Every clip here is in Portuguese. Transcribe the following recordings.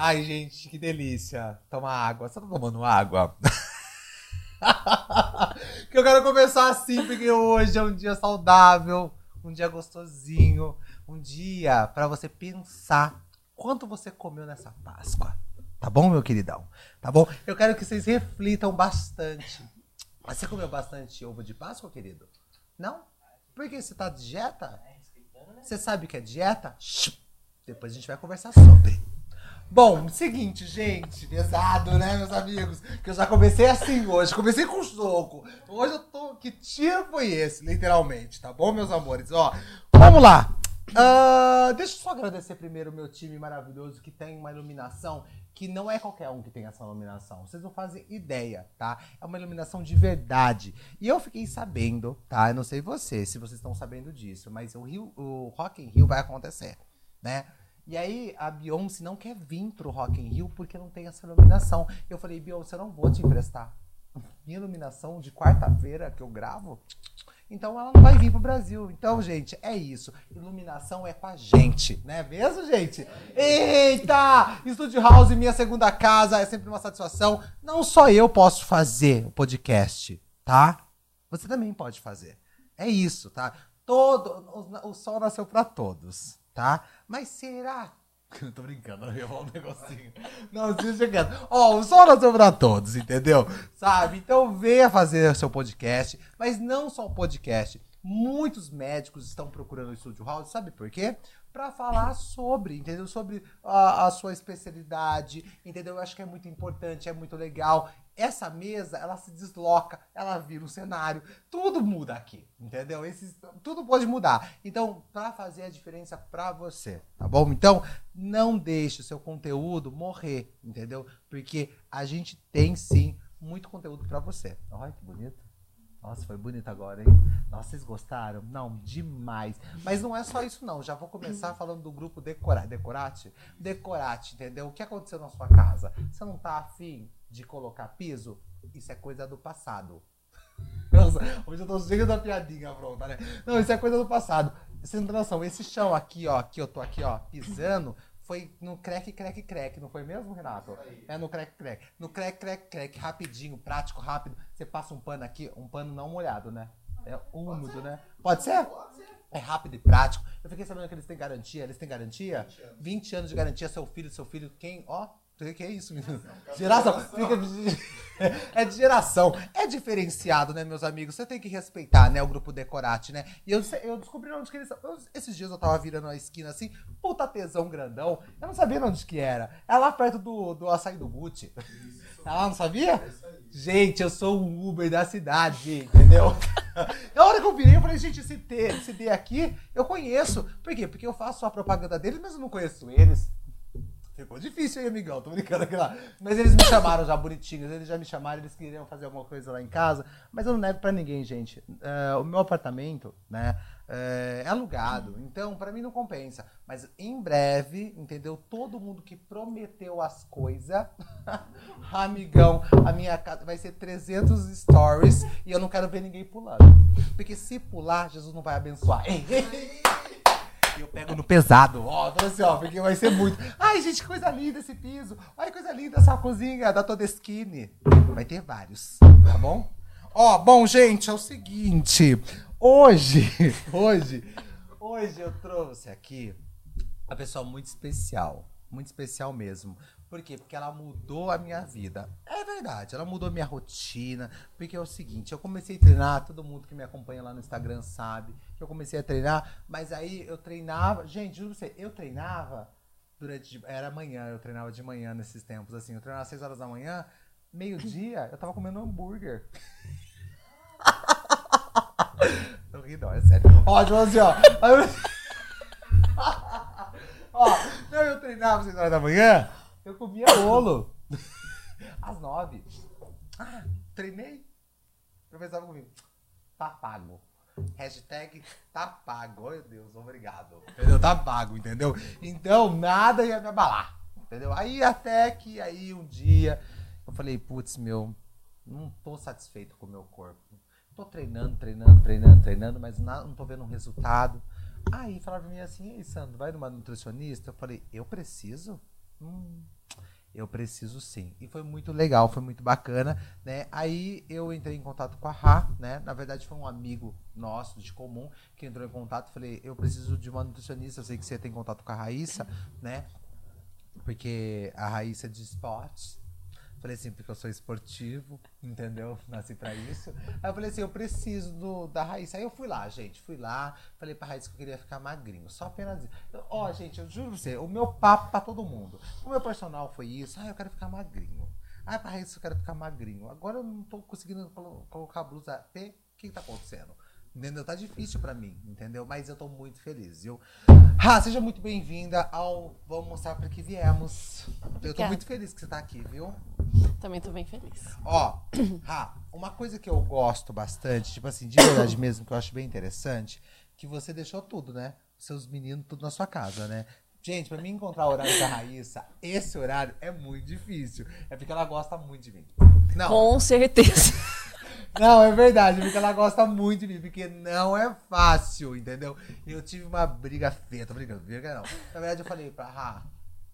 Ai, gente, que delícia. Toma água. Você tá tomando água? que eu quero começar assim, porque hoje é um dia saudável, um dia gostosinho, um dia para você pensar quanto você comeu nessa Páscoa. Tá bom, meu queridão? Tá bom? Eu quero que vocês reflitam bastante. Você comeu bastante ovo de Páscoa, querido? Não? Por que você tá de dieta? Você sabe o que é dieta? Depois a gente vai conversar sobre. Bom, seguinte, gente, pesado, né, meus amigos? Que eu já comecei assim hoje, comecei com soco. Hoje eu tô. Que tiro foi esse, literalmente, tá bom, meus amores? Ó, vamos lá. Uh, deixa eu só agradecer primeiro o meu time maravilhoso que tem uma iluminação que não é qualquer um que tem essa iluminação. Vocês não fazem ideia, tá? É uma iluminação de verdade. E eu fiquei sabendo, tá? Eu não sei vocês, se vocês estão sabendo disso, mas o, Rio, o Rock in Rio vai acontecer, né? E aí a Beyoncé não quer vir pro Rock in Rio porque não tem essa iluminação. Eu falei, Beyoncé, eu não vou te emprestar. Minha iluminação de quarta-feira que eu gravo, então ela não vai vir pro Brasil. Então, gente, é isso. Iluminação é com a gente, né mesmo, gente? Eita! Estúdio House, minha segunda casa, é sempre uma satisfação. Não só eu posso fazer o podcast, tá? Você também pode fazer. É isso, tá? Todo o sol nasceu para todos tá? Mas será eu tô brincando, eu ia falar um negocinho. Não, você chegando. Ó, o sol nasceu pra todos, entendeu? Sabe? Então venha fazer seu podcast, mas não só o podcast. Muitos médicos estão procurando o Estúdio House, sabe por quê? Para falar sobre, entendeu? Sobre a, a, sua especialidade, entendeu? Eu acho que é muito importante, é muito legal essa mesa, ela se desloca, ela vira um cenário, tudo muda aqui, entendeu? Esses, tudo pode mudar. Então, para fazer a diferença para você, tá bom? Então, não deixe o seu conteúdo morrer, entendeu? Porque a gente tem sim muito conteúdo para você. Olha que bonito. Nossa, foi bonito agora, hein? Nossa, vocês gostaram? Não, demais. Mas não é só isso, não. Já vou começar falando do grupo Decora, Decorate. Decorate, entendeu? O que aconteceu na sua casa? Você não tá afim de colocar piso, isso é coisa do passado. Nossa, hoje eu tô cheio da piadinha pronta, né? Não, isso é coisa do passado. Você não tem noção, esse chão aqui, ó, que eu tô aqui, ó, pisando, foi no crack, crack, crack, não foi mesmo, Renato? É no crack, crack. No crack, crack, crack, rapidinho, prático, rápido. Você passa um pano aqui, um pano não molhado, né? É úmido, né? Pode ser? Pode ser. É rápido e prático. Eu fiquei sabendo que eles têm garantia. Eles têm garantia? 20 anos, 20 anos de garantia. Seu filho, seu filho, quem, ó, o que é isso, menino? Geração. É de geração. É diferenciado, né, meus amigos? Você tem que respeitar, né, o grupo Decorate, né? E eu, eu descobri onde que eles são. Esses dias eu tava virando a esquina assim, puta tesão grandão. Eu não sabia onde que era. É lá perto do, do açaí do Gucci. Ah, não sabia? Gente, eu sou um Uber da cidade, entendeu? Na hora que eu virei, eu falei, gente, esse T, esse D aqui, eu conheço. Por quê? Porque eu faço a propaganda deles, mas eu não conheço eles. Ficou difícil aí, amigão. Tô brincando aqui lá. Mas eles me chamaram já bonitinhos. Eles já me chamaram, eles queriam fazer alguma coisa lá em casa. Mas eu não nego pra ninguém, gente. Uh, o meu apartamento, né, é alugado. Então, pra mim não compensa. Mas em breve, entendeu? Todo mundo que prometeu as coisas, amigão, a minha casa vai ser 300 stories e eu não quero ver ninguém pulando. Porque se pular, Jesus não vai abençoar. Eu pego no pesado. Ó, falando assim, ó, porque vai ser muito. Ai, gente, que coisa linda esse piso. Ai, coisa linda essa cozinha da Todeskine. Vai ter vários, tá bom? Ó, bom, gente, é o seguinte. Hoje, hoje, hoje eu trouxe aqui uma pessoa muito especial. Muito especial mesmo. Por quê? Porque ela mudou a minha vida. É verdade, ela mudou a minha rotina. Porque é o seguinte, eu comecei a treinar, todo mundo que me acompanha lá no Instagram sabe que eu comecei a treinar, mas aí eu treinava. Gente, juro pra você, eu treinava durante. Era manhã, eu treinava de manhã nesses tempos, assim. Eu treinava às 6 horas da manhã, meio-dia, eu tava comendo um hambúrguer. Tô rindo, é sério. Ó, tipo assim, ó. ó, não, eu treinava às 6 horas da manhã. Eu comia bolo. Às nove. Ah, treinei. O professor comigo. Tá pago. Hashtag tá pago. Meu Deus, obrigado. Entendeu? Tá pago, entendeu? Então, nada ia me abalar. Entendeu? Aí até que aí um dia eu falei, putz, meu, não tô satisfeito com o meu corpo. Tô treinando, treinando, treinando, treinando, mas não tô vendo um resultado. Aí falaram pra mim assim, ei, Sandro, vai numa nutricionista? Eu falei, eu preciso? Hum, eu preciso sim. E foi muito legal, foi muito bacana, né? Aí eu entrei em contato com a Ra, né? Na verdade foi um amigo nosso de comum que entrou em contato. Falei, eu preciso de uma nutricionista. Eu sei que você tem contato com a Raíssa, né? Porque a Raíssa é de esportes, Falei assim, porque eu sou esportivo, entendeu? Nasci pra isso. Aí eu falei assim, eu preciso do, da Raíssa. Aí eu fui lá, gente. Fui lá, falei pra Raíssa que eu queria ficar magrinho. Só apenas isso. Ó, gente, eu juro pra você, o meu papo pra todo mundo. O meu personal foi isso. Ah, eu quero ficar magrinho. Ah, pra Raíssa eu quero ficar magrinho. Agora eu não tô conseguindo colocar a blusa P. O que, que tá acontecendo? Entendeu? Tá difícil para mim, entendeu? Mas eu tô muito feliz, viu? Ah, seja muito bem-vinda ao Vamos Mostrar para que viemos. Eu tô muito feliz que você tá aqui, viu? Também tô bem feliz. Ó, ah, uma coisa que eu gosto bastante, tipo assim, de verdade mesmo, que eu acho bem interessante, que você deixou tudo, né? Seus meninos tudo na sua casa, né? Gente, pra mim encontrar o horário da Raíssa, esse horário é muito difícil. É porque ela gosta muito de mim. Não. Com certeza. Não, é verdade, porque ela gosta muito de mim, porque não é fácil, entendeu? Eu tive uma briga feia, tô brincando, briga não. Na verdade, eu falei pra Rá,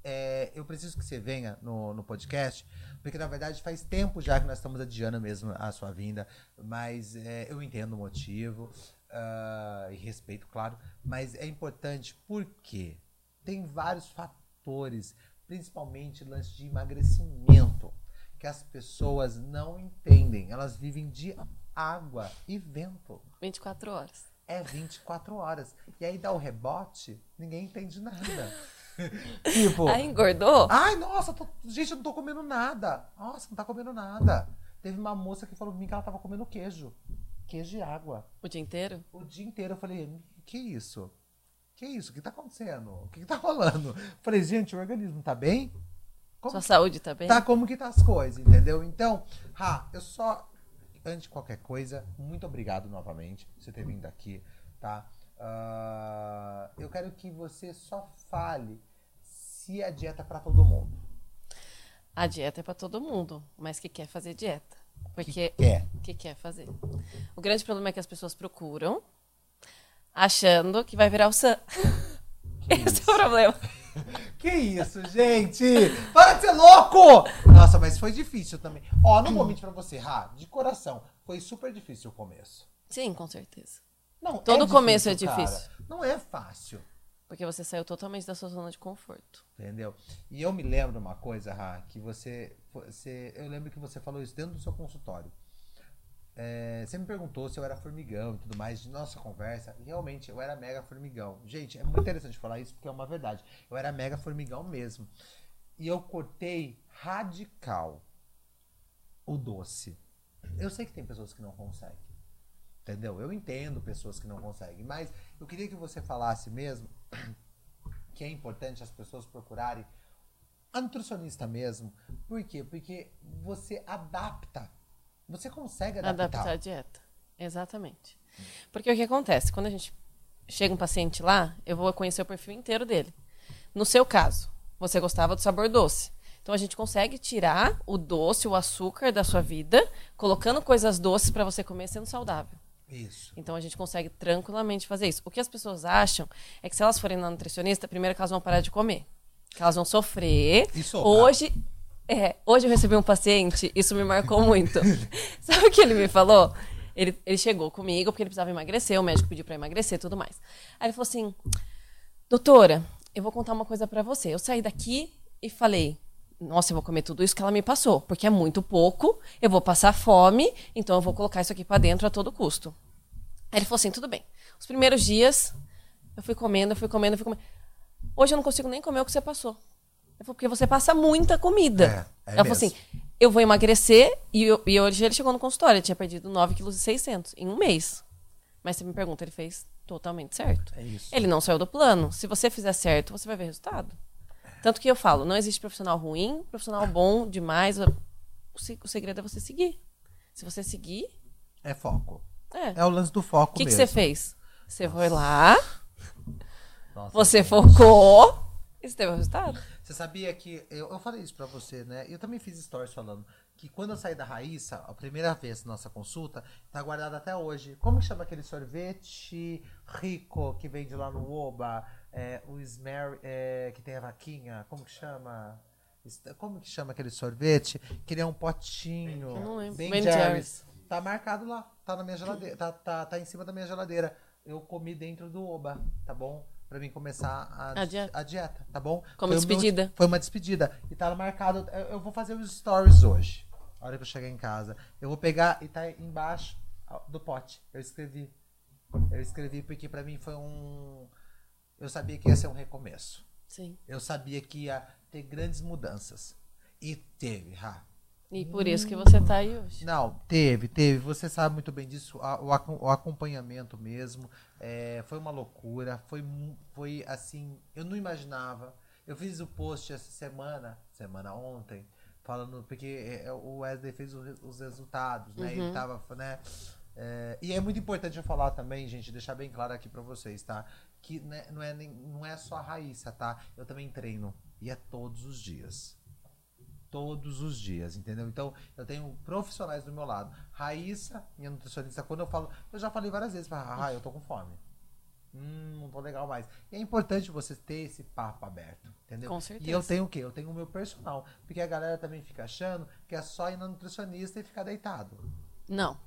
é, eu preciso que você venha no, no podcast, porque na verdade faz tempo já que nós estamos adiando mesmo a sua vinda, mas é, eu entendo o motivo uh, e respeito, claro, mas é importante porque tem vários fatores, principalmente lance de emagrecimento que as pessoas não entendem. Elas vivem de água e vento. 24 horas. É 24 horas. E aí dá o rebote, ninguém entende nada. tipo. Aí engordou? Ai, nossa, tô, gente, eu não tô comendo nada. Nossa, não tá comendo nada. Teve uma moça que falou pra mim que ela tava comendo queijo. Queijo e água. O dia inteiro? O dia inteiro. Eu falei, que isso? Que isso? O que tá acontecendo? O que, que tá rolando? falei, gente, o organismo tá bem? Como Sua saúde tá bem? Tá como que tá as coisas, entendeu? Então, Ra, eu só, antes de qualquer coisa, muito obrigado novamente por você ter vindo aqui, tá? Uh, eu quero que você só fale se a dieta é para todo mundo. A dieta é para todo mundo, mas que quer fazer dieta. Porque que quer. que quer fazer. O grande problema é que as pessoas procuram achando que vai virar o SAM. Esse é o problema. Que isso, gente? Para de ser louco! Nossa, mas foi difícil também. Ó, não vou mentir pra você, Rá, de coração. Foi super difícil o começo. Sim, com certeza. Não, Todo é começo difícil, é difícil. Cara. Não é fácil. Porque você saiu totalmente da sua zona de conforto. Entendeu? E eu me lembro uma coisa, Rá, que você, você. Eu lembro que você falou isso dentro do seu consultório. É, você me perguntou se eu era formigão e tudo mais, de nossa conversa. Realmente, eu era mega formigão. Gente, é muito interessante falar isso porque é uma verdade. Eu era mega formigão mesmo. E eu cortei radical o doce. Eu sei que tem pessoas que não conseguem. Entendeu? Eu entendo pessoas que não conseguem. Mas eu queria que você falasse mesmo que é importante as pessoas procurarem a nutricionista mesmo. Por quê? Porque você adapta você consegue adaptar. Adaptar a dieta. Exatamente. Porque o que acontece? Quando a gente chega um paciente lá, eu vou conhecer o perfil inteiro dele. No seu caso, você gostava do sabor doce. Então a gente consegue tirar o doce, o açúcar da sua vida, colocando coisas doces para você comer sendo saudável. Isso. Então a gente consegue tranquilamente fazer isso. O que as pessoas acham é que se elas forem na nutricionista, primeiro que elas vão parar de comer. Que elas vão sofrer. Isso. Hoje, é, hoje eu recebi um paciente, isso me marcou muito. Sabe o que ele me falou? Ele, ele chegou comigo porque ele precisava emagrecer, o médico pediu para emagrecer e tudo mais. Aí ele falou assim: Doutora, eu vou contar uma coisa para você. Eu saí daqui e falei: Nossa, eu vou comer tudo isso que ela me passou, porque é muito pouco, eu vou passar fome, então eu vou colocar isso aqui para dentro a todo custo. Aí ele falou assim: Tudo bem. Os primeiros dias eu fui comendo, eu fui comendo, eu fui comendo. Hoje eu não consigo nem comer o que você passou. Eu falei, porque você passa muita comida. É, é ela falou assim, eu vou emagrecer. E, eu, e hoje ele chegou no consultório, ele tinha perdido 9,6 kg em um mês. Mas você me pergunta, ele fez totalmente certo. É isso. Ele não saiu do plano. Se você fizer certo, você vai ver resultado. Tanto que eu falo, não existe profissional ruim, profissional bom demais. O segredo é você seguir. Se você seguir. É foco. É. É o lance do foco. O que, que você fez? Você Nossa. foi lá. Nossa, você focou. E você teve o resultado. Você sabia que. Eu, eu falei isso pra você, né? Eu também fiz stories falando que quando eu saí da Raíssa, a primeira vez nossa consulta, tá guardada até hoje. Como que chama aquele sorvete rico que vende lá no Oba? É, o Smer, é, que tem a vaquinha, como que chama? Como que chama aquele sorvete? Que ele é um potinho. Eu não lembro. Ben Ben Jerry's. Jerry's. Tá marcado lá. Tá na minha geladeira. Tá, tá, tá em cima da minha geladeira. Eu comi dentro do Oba, tá bom? Pra mim começar a, A dieta. a dieta, tá bom? Como Foi o meu- despedida. foi uma despedida. E tá marcado. Eu, eu vou fazer os stories hoje. A hora que eu chegar em casa. Eu vou pegar e tá embaixo do pote. Eu escrevi. Eu escrevi porque pra mim foi um. Eu sabia que ia ser um recomeço. Sim. Eu sabia que ia ter grandes mudanças. E teve, Ra. E por isso que você tá aí hoje. Não, teve, teve. Você sabe muito bem disso. O, acom- o acompanhamento mesmo. é, foi uma loucura. Foi, foi assim. Eu não imaginava. Eu fiz o post essa semana, semana ontem, falando. Porque é, o Wesley fez os resultados, né? Ele tava, né? é, e é muito importante eu falar também, gente, deixar bem claro aqui pra vocês, tá? Que né, não, é, nem- não é só a Raíssa, tá? Eu também treino. E é todos os dias todos os dias, entendeu? Então, eu tenho profissionais do meu lado. Raíssa, minha nutricionista, quando eu falo, eu já falei várias vezes, ah, eu tô com fome. Hum, não tô legal mais. E é importante você ter esse papo aberto, entendeu? Com certeza. E eu tenho o quê? Eu tenho o meu personal. Porque a galera também fica achando que é só ir na nutricionista e ficar deitado. Não,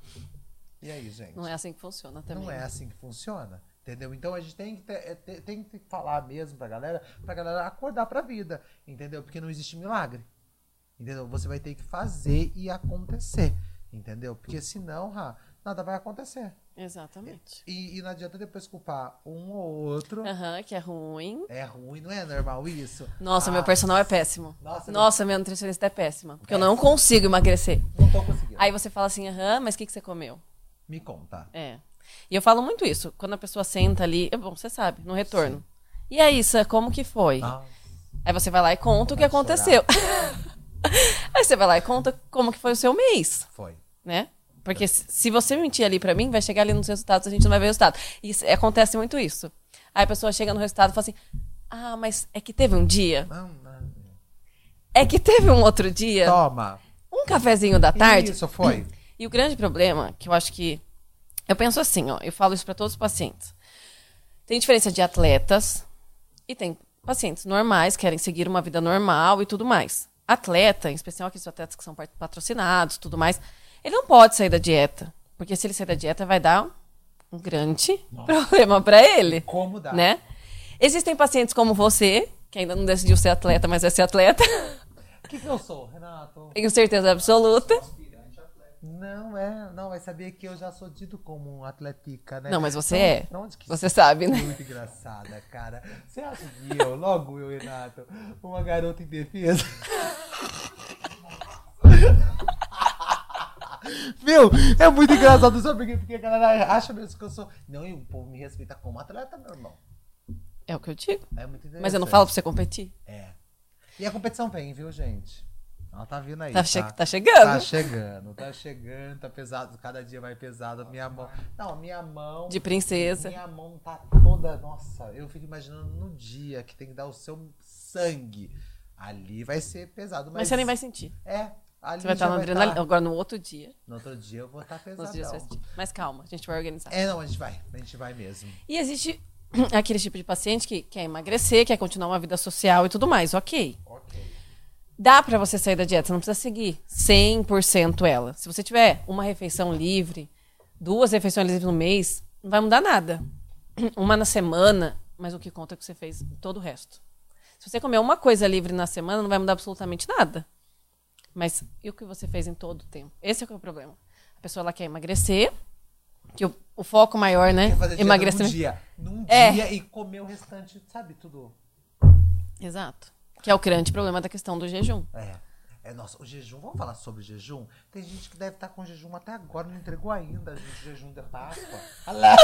E aí, gente? não é assim que funciona também. Não é assim que funciona. Entendeu? Então a gente tem que, ter, é, tem que falar mesmo pra galera, pra galera acordar pra vida. Entendeu? Porque não existe milagre. Entendeu? Você vai ter que fazer e acontecer. Entendeu? Porque senão, Ra, nada vai acontecer. Exatamente. E, e não adianta depois culpar um ou outro. Aham, que é ruim. É ruim, não é normal isso? Nossa, Ah, meu personal é péssimo. Nossa, Nossa, minha nutricionista é péssima. Porque eu não consigo emagrecer. Não tô conseguindo. Aí você fala assim, aham, mas o que, que você comeu? Me conta. É. E eu falo muito isso. Quando a pessoa senta ali, é bom, você sabe, no retorno. E aí, Isa, como que foi? Ah, Aí você vai lá e conta o que aconteceu. aí você vai lá e conta como que foi o seu mês, foi. né? Porque se você mentir ali pra mim, vai chegar ali nos resultados, a gente não vai ver o resultado. E acontece muito isso. Aí a pessoa chega no resultado e fala assim: Ah, mas é que teve um dia. Não, não. É que teve um outro dia, Toma. um cafezinho da tarde. Isso foi. E o grande problema, que eu acho que. Eu penso assim, ó, eu falo isso para todos os pacientes. Tem diferença de atletas e tem pacientes normais, querem seguir uma vida normal e tudo mais. Atleta, em especial aqueles atletas que são pat- patrocinados tudo mais, ele não pode sair da dieta. Porque se ele sair da dieta, vai dar um grande problema para ele. Como dá? Né? Existem pacientes como você, que ainda não decidiu ser atleta, mas vai ser atleta. O que, que eu sou, Renato? Tenho certeza absoluta. Não é, não, mas sabia que eu já sou dito como um atletica, né? Não, mas você Não, é. que Você sabe, né? Muito engraçada, cara. Você acha que eu, logo eu, Renato, uma garota indefesa? Meu, é muito engraçado, sabe por quê? Porque a galera acha mesmo que eu sou. Não, e o povo me respeita como atleta, meu irmão. É o que eu digo. É muito. Mas eu não falo pra você competir. É. E a competição vem, viu, gente? Ela tá vindo aí. Tá, Tá, che- tá Tá chegando. chegando, tá chegando, tá pesado, cada dia vai pesado. Minha mão. Não, minha mão. De princesa. Minha mão tá toda. Nossa, eu fico imaginando no dia que tem que dar o seu sangue. Ali vai ser pesado. Mas, Mas você nem vai sentir. É, ali Você vai estar na adrenalina. tá- Agora no outro dia. No outro dia eu vou estar pesadão. sentir. Mas calma, a gente vai organizar. É, não, a gente vai. A gente vai mesmo. E existe aquele tipo de paciente que quer emagrecer, quer continuar uma vida social e tudo mais. Ok. Dá pra você sair da dieta, você não precisa seguir 100% ela. Se você tiver uma refeição livre, duas refeições livres no mês, não vai mudar nada. Uma na semana, mas o que conta é que você fez todo o resto. Se você comer uma coisa livre na semana, não vai mudar absolutamente nada. Mas e o que você fez em todo o tempo? Esse é, é o problema. A pessoa ela quer emagrecer, que o, o foco maior, né? Quer fazer dieta Emagrecer. num dia. Num É. dia e comer o restante, sabe, tudo. Exato. Que é o grande problema da questão do jejum. É. É, nossa, o jejum, vamos falar sobre jejum? Tem gente que deve estar com jejum até agora, não entregou ainda o jejum da Páscoa. Olha lá.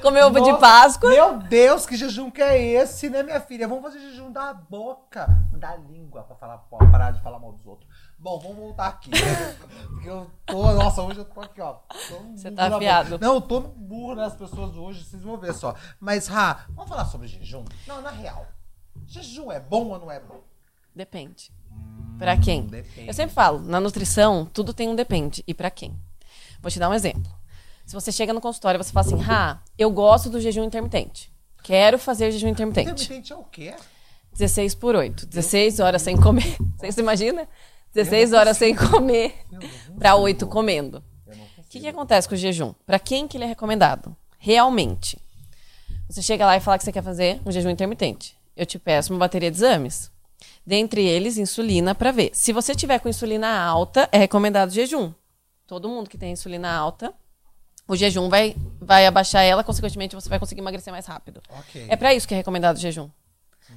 Comer ovo de Páscoa. Meu Deus, que jejum que é esse, né, minha filha? Vamos fazer jejum da boca, da língua, pra falar, pra parar de falar mal dos outros. Bom, vamos voltar aqui. né? Porque eu tô, nossa, hoje eu tô aqui, ó. Tô Você burro tá afiado. Não, eu tô no burro nas pessoas hoje, vocês vão ver só. Mas, Ra, vamos falar sobre jejum? Não, na real. Jejum é bom ou não é bom? Depende. Pra quem? Hum, depende. Eu sempre falo, na nutrição, tudo tem um depende. E pra quem? Vou te dar um exemplo. Se você chega no consultório e você fala assim, ah, eu gosto do jejum intermitente. Quero fazer jejum intermitente. Intermitente é o quê? 16 por 8. 16 horas sem comer. Você se imagina? 16 horas sem comer para 8 comendo. O que, que acontece com o jejum? Para quem que ele é recomendado? Realmente. Você chega lá e fala que você quer fazer um jejum intermitente. Eu te peço uma bateria de exames. Dentre eles, insulina para ver. Se você tiver com insulina alta, é recomendado jejum. Todo mundo que tem insulina alta, o jejum vai, vai abaixar ela, consequentemente você vai conseguir emagrecer mais rápido. Ok. É para isso que é recomendado o jejum.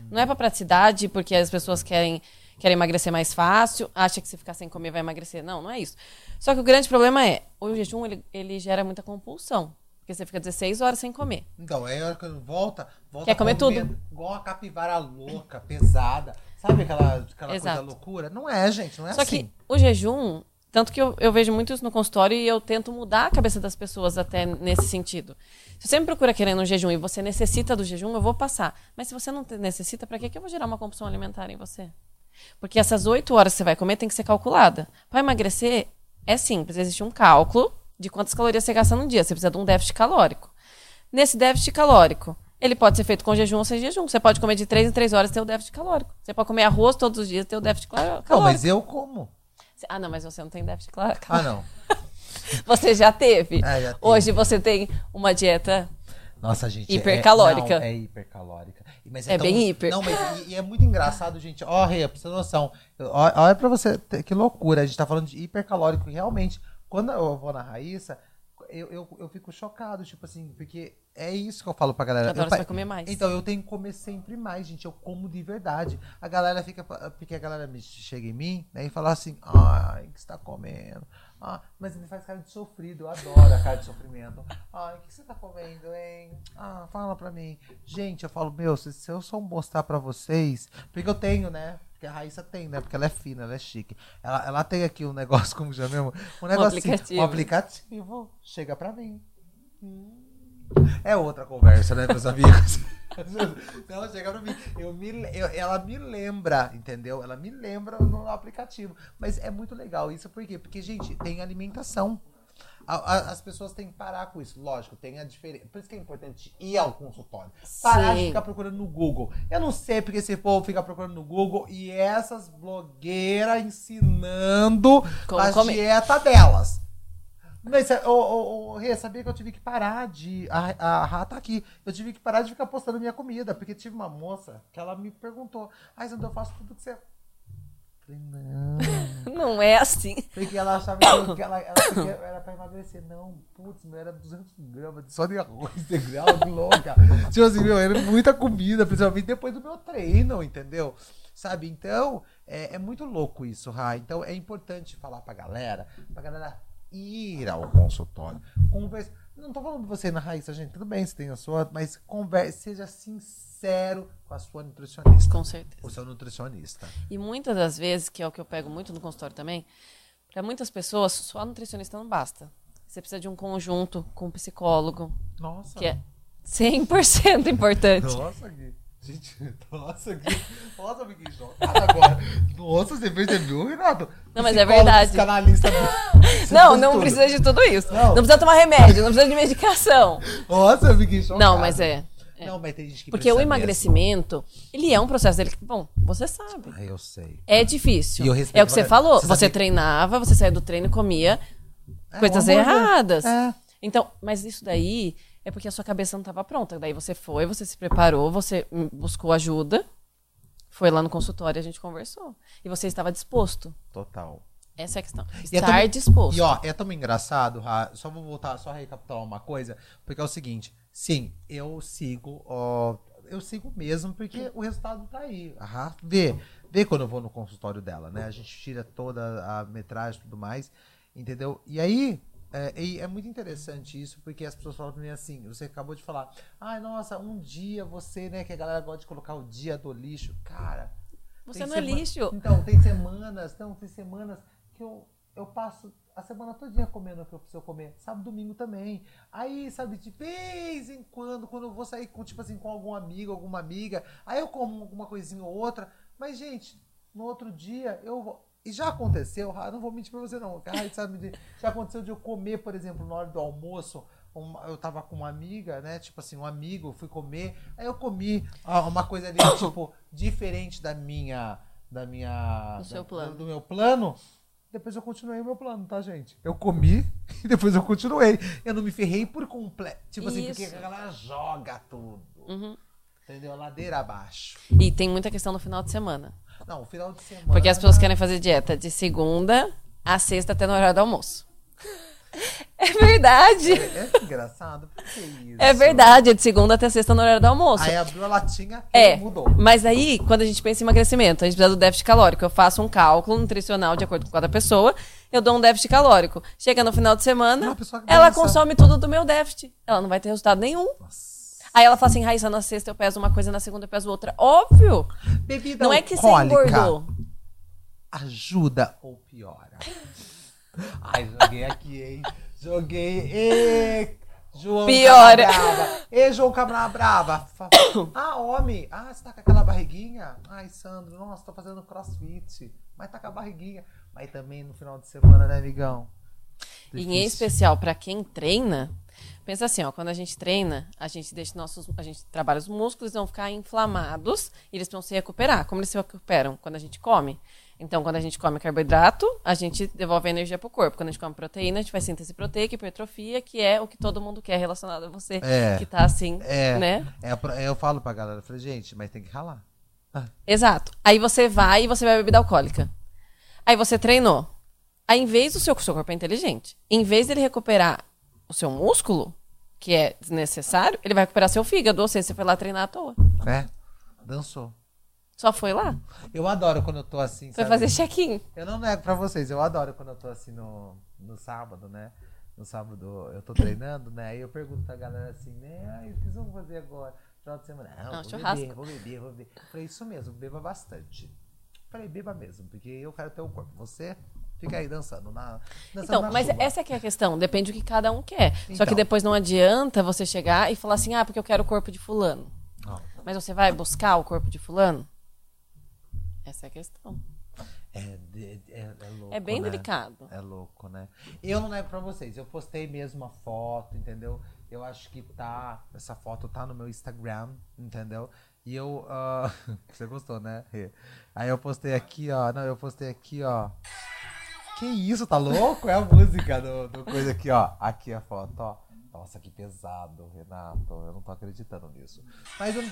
Não é para praticidade, porque as pessoas querem, querem emagrecer mais fácil, acha que se ficar sem comer vai emagrecer. Não, não é isso. Só que o grande problema é, o jejum ele, ele gera muita compulsão. Porque você fica 16 horas sem comer. Então, a hora que volta, volta Quer comer comendo tudo. Igual a capivara louca, pesada. Sabe aquela, aquela coisa loucura? Não é, gente, não é Só assim. que o jejum, tanto que eu, eu vejo muito isso no consultório e eu tento mudar a cabeça das pessoas até nesse sentido. Se você me procura querendo um jejum e você necessita do jejum, eu vou passar. Mas se você não necessita, para que, que eu vou gerar uma compulsão alimentar em você? Porque essas oito horas que você vai comer tem que ser calculada. Para emagrecer, é simples. Existe um cálculo de quantas calorias você gasta no dia. Você precisa de um déficit calórico. Nesse déficit calórico, ele pode ser feito com jejum ou sem jejum. Você pode comer de três em três horas e ter o déficit calórico. Você pode comer arroz todos os dias e ter o déficit calórico. Não, mas eu como. Ah, não, mas você não tem déficit cla- Ah, não. Você já teve. É, já. Hoje você tem uma dieta. Nossa, gente. Hipercalórica. É, não, é hipercalórica. Mas É bem hiper. Não, mas e, e é muito engraçado, gente. Ó, Rê, pra você ter noção. Olha pra você, que loucura. A gente tá falando de hipercalórico. e Realmente, quando eu vou na Raíssa, eu, eu, eu fico chocado, tipo assim, porque é isso que eu falo pra galera. Cada hora Eu você vai comer mais. Então, eu tenho que comer sempre mais, gente. Eu como de verdade. A galera fica. Porque a galera me chega em mim né, e fala assim: ai, o que você tá comendo? Ah, mas ele faz cara de sofrido. Eu adoro a cara de sofrimento. Ai, o que você tá comendo, hein? Ah, fala pra mim. Gente, eu falo: meu, se, se eu só mostrar pra vocês. Porque eu tenho, né? Porque a Raíssa tem, né? Porque ela é fina, ela é chique. Ela, ela tem aqui um negócio, como já mesmo? Um negócio aplicativo. um aplicativo. Chega pra mim. É outra conversa, né, meus amigos? Não, chega pra mim. Eu me, eu- ela me lembra, entendeu? Ela me lembra no aplicativo. Mas é muito legal isso, por quê? Porque, gente, tem alimentação. A- a- as pessoas têm que parar com isso. Lógico, tem a diferença. Por isso que é importante ir ao consultório. Parar de Sim. ficar procurando no Google. Eu não sei porque esse povo fica procurando no Google e essas blogueiras ensinando Como a comer. dieta delas. Mas, ô, ô, ô, Rê, sabia que eu tive que parar de. A, a Rá tá aqui. Eu tive que parar de ficar postando minha comida. Porque tive uma moça que ela me perguntou: Ai, Sandra, eu faço tudo que você. Falei, não. Não é assim. Porque ela achava que eu- ela, ela era pra emagrecer. Não, putz, meu, era 200 gramas só de arroz integral, louca. tipo assim, meu, era muita comida, principalmente depois do meu treino, entendeu? Sabe? Então, é, é muito louco isso, Ra. Então, é importante falar pra galera, pra galera ir ao consultório. Conversa. Não tô falando de você na Raíssa, gente, tudo bem, você tem a sua, mas converse, seja sincero com a sua nutricionista. Com certeza. O seu nutricionista. E muitas das vezes, que é o que eu pego muito no consultório também, para muitas pessoas, só nutricionista não basta. Você precisa de um conjunto com um psicólogo, Nossa. que é 100% importante. Nossa, Gui. Gente, nossa, Gui. Nossa, eu fiquei chocado agora. Nossa, você percebeu, Renato? Não, mas é verdade. Psicanalista. você Não, não tudo. precisa de tudo isso. Não. Não, precisa tomar remédio, não precisa de medicação. Nossa, eu fiquei chocado. Não, mas é. é. Não, mas tem gente que Porque o emagrecimento, ele é um processo dele. que, Bom, você sabe. mesmo. Ah, eu sei. É difícil. E eu respeito- é o que você falou. Você treinava, você saía do treino e comia É, coisas erradas. É. Então, mas isso daí é porque a sua cabeça não estava pronta. Daí você foi, você se preparou, você hum, buscou ajuda, foi lá no consultório e a gente conversou. E você estava disposto. Total. Essa é a questão. É Estar tão- disposto. E ó, é tão engraçado, Ra, só vou voltar, só recapitular uma coisa, porque é o seguinte, sim, eu sigo, ó, eu sigo mesmo, porque o resultado tá aí. A Ra vê, vê quando eu vou no consultório dela, né? A gente tira toda a metragem e tudo mais, entendeu? E aí, é, e é muito interessante isso, porque as pessoas falam pra mim assim, você acabou de falar, ai, nossa, um dia você, né, que a galera gosta de colocar o dia do lixo, cara. Você não é lixo. Então, tem semanas, não, tem semanas que eu, eu passo a semana todinha comendo o que eu preciso comer. Sábado, domingo também. Aí, sabe, de vez em quando, quando eu vou sair com, tipo assim, com algum amigo, alguma amiga, aí eu como alguma coisinha ou outra. Mas, gente, no outro dia, eu vou. E já aconteceu, ah, não vou mentir pra você não, cara, sabe, já aconteceu de eu comer, por exemplo, na hora do almoço, eu tava com uma amiga, né? Tipo assim, um amigo, fui comer. Aí eu comi ah, uma coisa ali, tipo, diferente da minha. Da minha. Do da- plano. Do, meu plano. Depois eu continuei o meu plano, tá, gente? Eu comi e depois eu continuei. Eu não me ferrei por completo. Tipo assim, porque Isso. a galera joga tudo. Uhum. Entendeu? Ladeira abaixo. E tem muita questão no final de semana. Não, final de semana. Porque as pessoas querem fazer dieta de segunda a sexta até no horário do almoço. É verdade. É, é engraçado. Por que isso? É verdade, é de segunda até sexta no horário do almoço. Aí abriu a latinha É, mudou. mas aí, quando a gente pensa em emagrecimento, a gente precisa do déficit calórico. Eu faço um cálculo nutricional de acordo com cada pessoa, eu dou um déficit calórico. Chega no final de semana, ela dança. consome tudo do meu déficit. Ela não vai ter resultado nenhum. Nossa. Aí ela fala assim, Raíssa, na sexta eu peso uma coisa, na segunda eu peso outra. Óbvio! Bebida Não é que você engordou. Ajuda ou piora? Ai, joguei aqui, hein? Joguei. Ê, João Piora. Cabra João Cabra Brava. Ah, homem. Ah, você tá com aquela barriguinha? Ai, Sandro, nossa, tô fazendo crossfit. Mas tá com a barriguinha. Mas também no final de semana, né, amigão? E em Difícil. especial para quem treina, pensa assim, ó, quando a gente treina, a gente deixa nossos, a gente trabalha os músculos, eles vão ficar inflamados e eles vão se recuperar. Como eles se recuperam quando a gente come? Então, quando a gente come carboidrato, a gente devolve a energia pro corpo. Quando a gente come proteína, a gente faz síntese proteica, hipertrofia, que é o que todo mundo quer relacionado a você, É. que tá assim, É, né? é, eu falo pra galera, eu falei, gente, mas tem que ralar. Exato. Aí você vai e você vai bebida alcoólica. Aí você treinou. Aí, em vez do seu, seu corpo é inteligente, em vez dele recuperar o seu músculo, que é desnecessário, ele vai recuperar seu fígado. Ou seja, você foi lá treinar à toa. né? Dançou. Só foi lá. Eu adoro quando eu tô assim, Foi sabe? fazer check-in. Eu não nego pra vocês, eu adoro quando eu tô assim no, no sábado, né? No sábado eu tô treinando, né? Aí eu pergunto pra galera assim, né? Ai, o que vocês vão fazer agora? Final de semana. Não, Não, vou churrasco. beber, vou beber, vou beber. Falei, isso mesmo, beba bastante. Falei, beba mesmo, porque eu quero ter o corpo. Você fica aí dançando na. Dançando Então, na mas chuva. essa é que é a questão. Depende do que cada um quer. Só Então. que depois não adianta você chegar e falar assim, ah, porque eu quero o corpo de fulano. Não, Mas você vai buscar o corpo de fulano? Essa é a questão. é, é, é louco. É bem né? delicado. É louco, né? Eu não nego pra vocês. Eu postei mesmo a foto, entendeu? Eu acho que tá. Essa foto tá no meu Instagram, entendeu? E eu. ah, você gostou, né? Aí eu postei aqui, ó. Não, eu postei aqui, ó. Que isso, tá louco? É a música do, do coisa aqui, ó. Aqui a foto, ó. Nossa, que pesado, Renato. Eu não tô acreditando nisso. Mas eu não.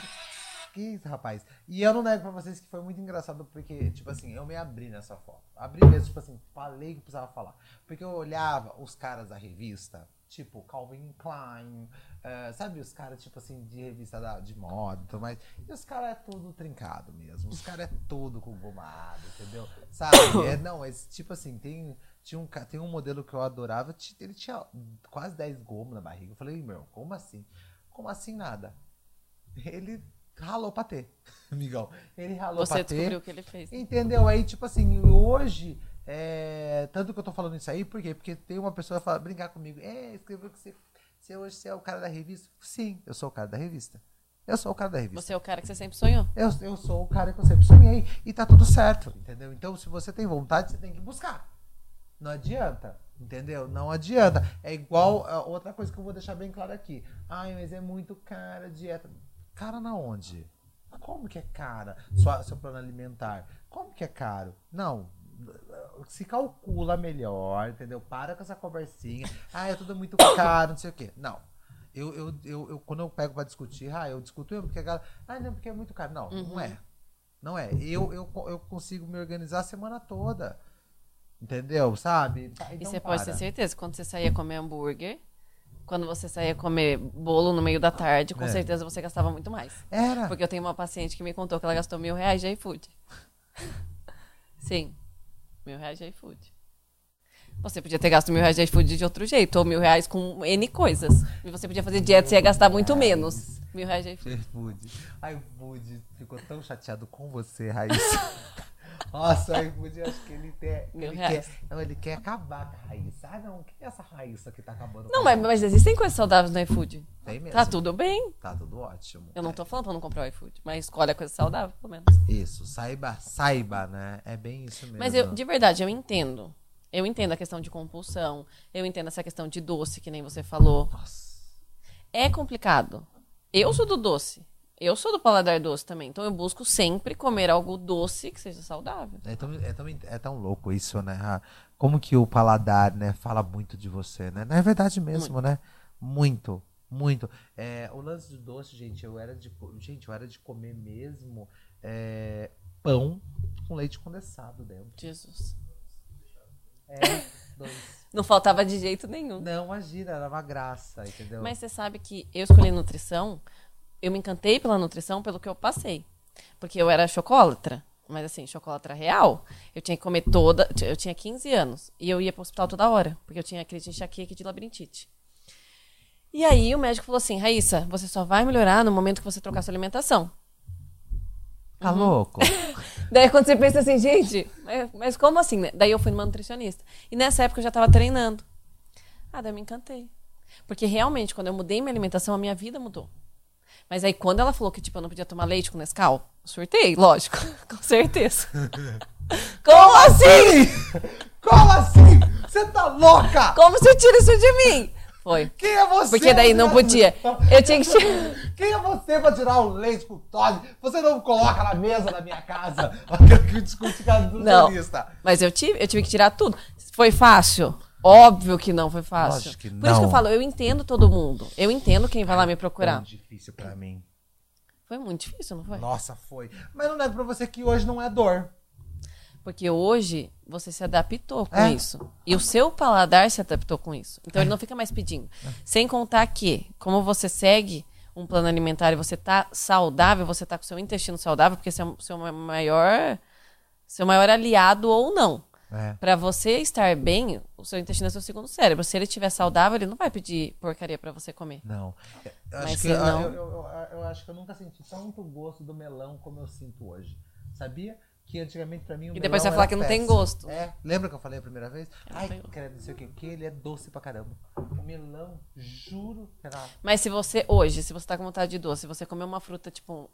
Que isso, rapaz? E eu não nego pra vocês que foi muito engraçado, porque, tipo assim, eu me abri nessa foto. Abri mesmo, tipo assim, falei que precisava falar. Porque eu olhava os caras da revista, tipo Calvin Klein, eh, sabe, os caras, tipo assim, de revista da- de moda e tudo mais. E os caras é tudo trincado mesmo. Os caras é tudo com gomado, entendeu? Sabe? É, não, é tipo assim, tem. Tinha um, tem um modelo que eu adorava, ele tinha quase 10 gomos na barriga. Eu falei, meu, como assim? Como assim nada? Ele ralou pra ter, amigão. Ele ralou Você pra ter. descobriu o que ele fez. Entendeu? Aí, tipo assim, hoje, é, tanto que eu tô falando isso aí, por quê? Porque tem uma pessoa que fala, brincar comigo, é, escreveu que você, você hoje você é o cara da revista. Sim, eu sou o cara da revista. Eu sou o cara da revista. Você é o cara que você sempre sonhou. Eu, eu sou o cara que eu sempre sonhei. E tá tudo certo, entendeu? Então, se você tem vontade, você tem que buscar. Não adianta, entendeu? Não adianta. É igual ah, outra coisa que eu vou deixar bem claro aqui. Ai, mas é muito cara a dieta. Cara na onde? Como que é cara? Sua, seu plano alimentar. Como que é caro? Não. Se calcula melhor, entendeu? Para com essa conversinha. Ah, é tudo muito caro, não sei o quê. Não. Eu, eu, eu, eu- quando eu pego pra discutir, ah, eu discuto eu, porque a galera. Ah, não, porque é muito caro. Não, não é. Não é. Eu, eu, eu consigo me organizar a semana toda. Entendeu? Sabe? Tá, E então você pode para. ter certeza, quando você saía comer hambúrguer, quando você saía comer bolo no meio da tarde, com É. certeza você gastava muito mais. Era. Porque eu tenho uma paciente que me contou que ela gastou mil reais de iFood. Sim, mil reais de iFood. Você podia ter gasto mil reais de iFood de outro jeito, ou mil reais com N coisas. E você podia fazer dieta, você ia gastar muito menos. Mil reais de iFood. iFood. iFood ficou tão chateado com você, Raíssa. Nossa, o iFood, eu acho que ele, ele quer. Não, ele quer acabar com a Raíssa. Ah, não, quem é essa Raíssa que tá acabando Não, mas, mas existem coisas saudáveis no iFood. Tem mesmo. Tá tudo bem. Tá tudo ótimo. Eu não tô falando pra não comprar o iFood, mas escolhe a coisa saudável, pelo menos. Isso, saiba, saiba, né? É bem isso mesmo. Mas eu, de verdade, eu entendo. Eu entendo a questão de compulsão. Eu entendo essa questão de doce, que nem você falou. Nossa. é complicado. Eu sou do doce. Eu sou do paladar doce também. Então eu busco sempre comer algo doce que seja saudável. É tão, é tão, é tão louco isso, né? Ra? Como que o paladar, né, fala muito de você, né? Não é verdade mesmo, né? Muito, muito. É, o lance do doce, gente, eu era de, gente, eu era de comer mesmo é, pão com leite condensado dentro. Jesus. É, dois. Não faltava de jeito nenhum. Não, imagina, era uma graça, entendeu? Mas você sabe que eu escolhi nutrição, eu me encantei pela nutrição pelo que eu passei. Porque eu era chocolatra, mas assim, chocolatra real. Eu tinha que comer toda. Eu tinha 15 anos e eu ia pro hospital toda hora, porque eu tinha crise de enxaqueca e de labirintite. E aí o médico falou assim: Raíssa, você só vai melhorar no momento que você trocar sua alimentação. Tá Uhum. louco? Daí quando você pensa assim, gente, mas, mas como assim? né? Daí eu fui numa nutricionista. E nessa época eu já tava treinando. Ah, daí eu me encantei. Porque realmente, quando eu mudei minha alimentação, a minha vida mudou. Mas aí quando ela falou que, tipo, eu não podia tomar leite com Nescau, surtei, lógico, com certeza. Como assim? Como assim? Você tá louca? Como você tira isso de mim? Foi. Quem é você? Porque daí não podia. Eu tinha que tirar. Quem é você pra tirar o leite com Todd? Você não coloca na mesa da minha casa. Aquele que discute com a Não. nutricionista. Mas eu tive, eu tive que tirar tudo. Foi fácil? Óbvio que não foi fácil. Lógico que Por isso que eu não. falo, eu entendo todo mundo. Eu entendo quem vai lá me procurar. Muito difícil pra mim. Foi muito difícil, não foi? Nossa, foi. Mas não nego pra você que hoje não é dor. Porque hoje você se adaptou com É. isso. E o seu paladar se adaptou com isso. Então ele não fica mais pedindo. Sem contar que, como você segue um plano alimentar e você tá saudável, você tá com seu intestino saudável, porque esse é o seu maior, seu maior aliado ou não. É. Pra você estar bem, o seu intestino é seu segundo cérebro. Se ele estiver saudável, ele não vai pedir porcaria pra você comer. Não. Eu Mas acho, que, não- eu, eu- eu- eu acho que eu nunca senti tanto gosto do melão como eu sinto hoje. Sabia? Que antigamente pra mim o E depois você vai falar era que não tem gosto. É. Lembra que eu falei a primeira vez? não Ai, tem que não sei o que, que ele é doce pra caramba. O melão, juro, Renato. Mas se você, hoje, se você tá com vontade de doce, se você comer uma fruta, tipo,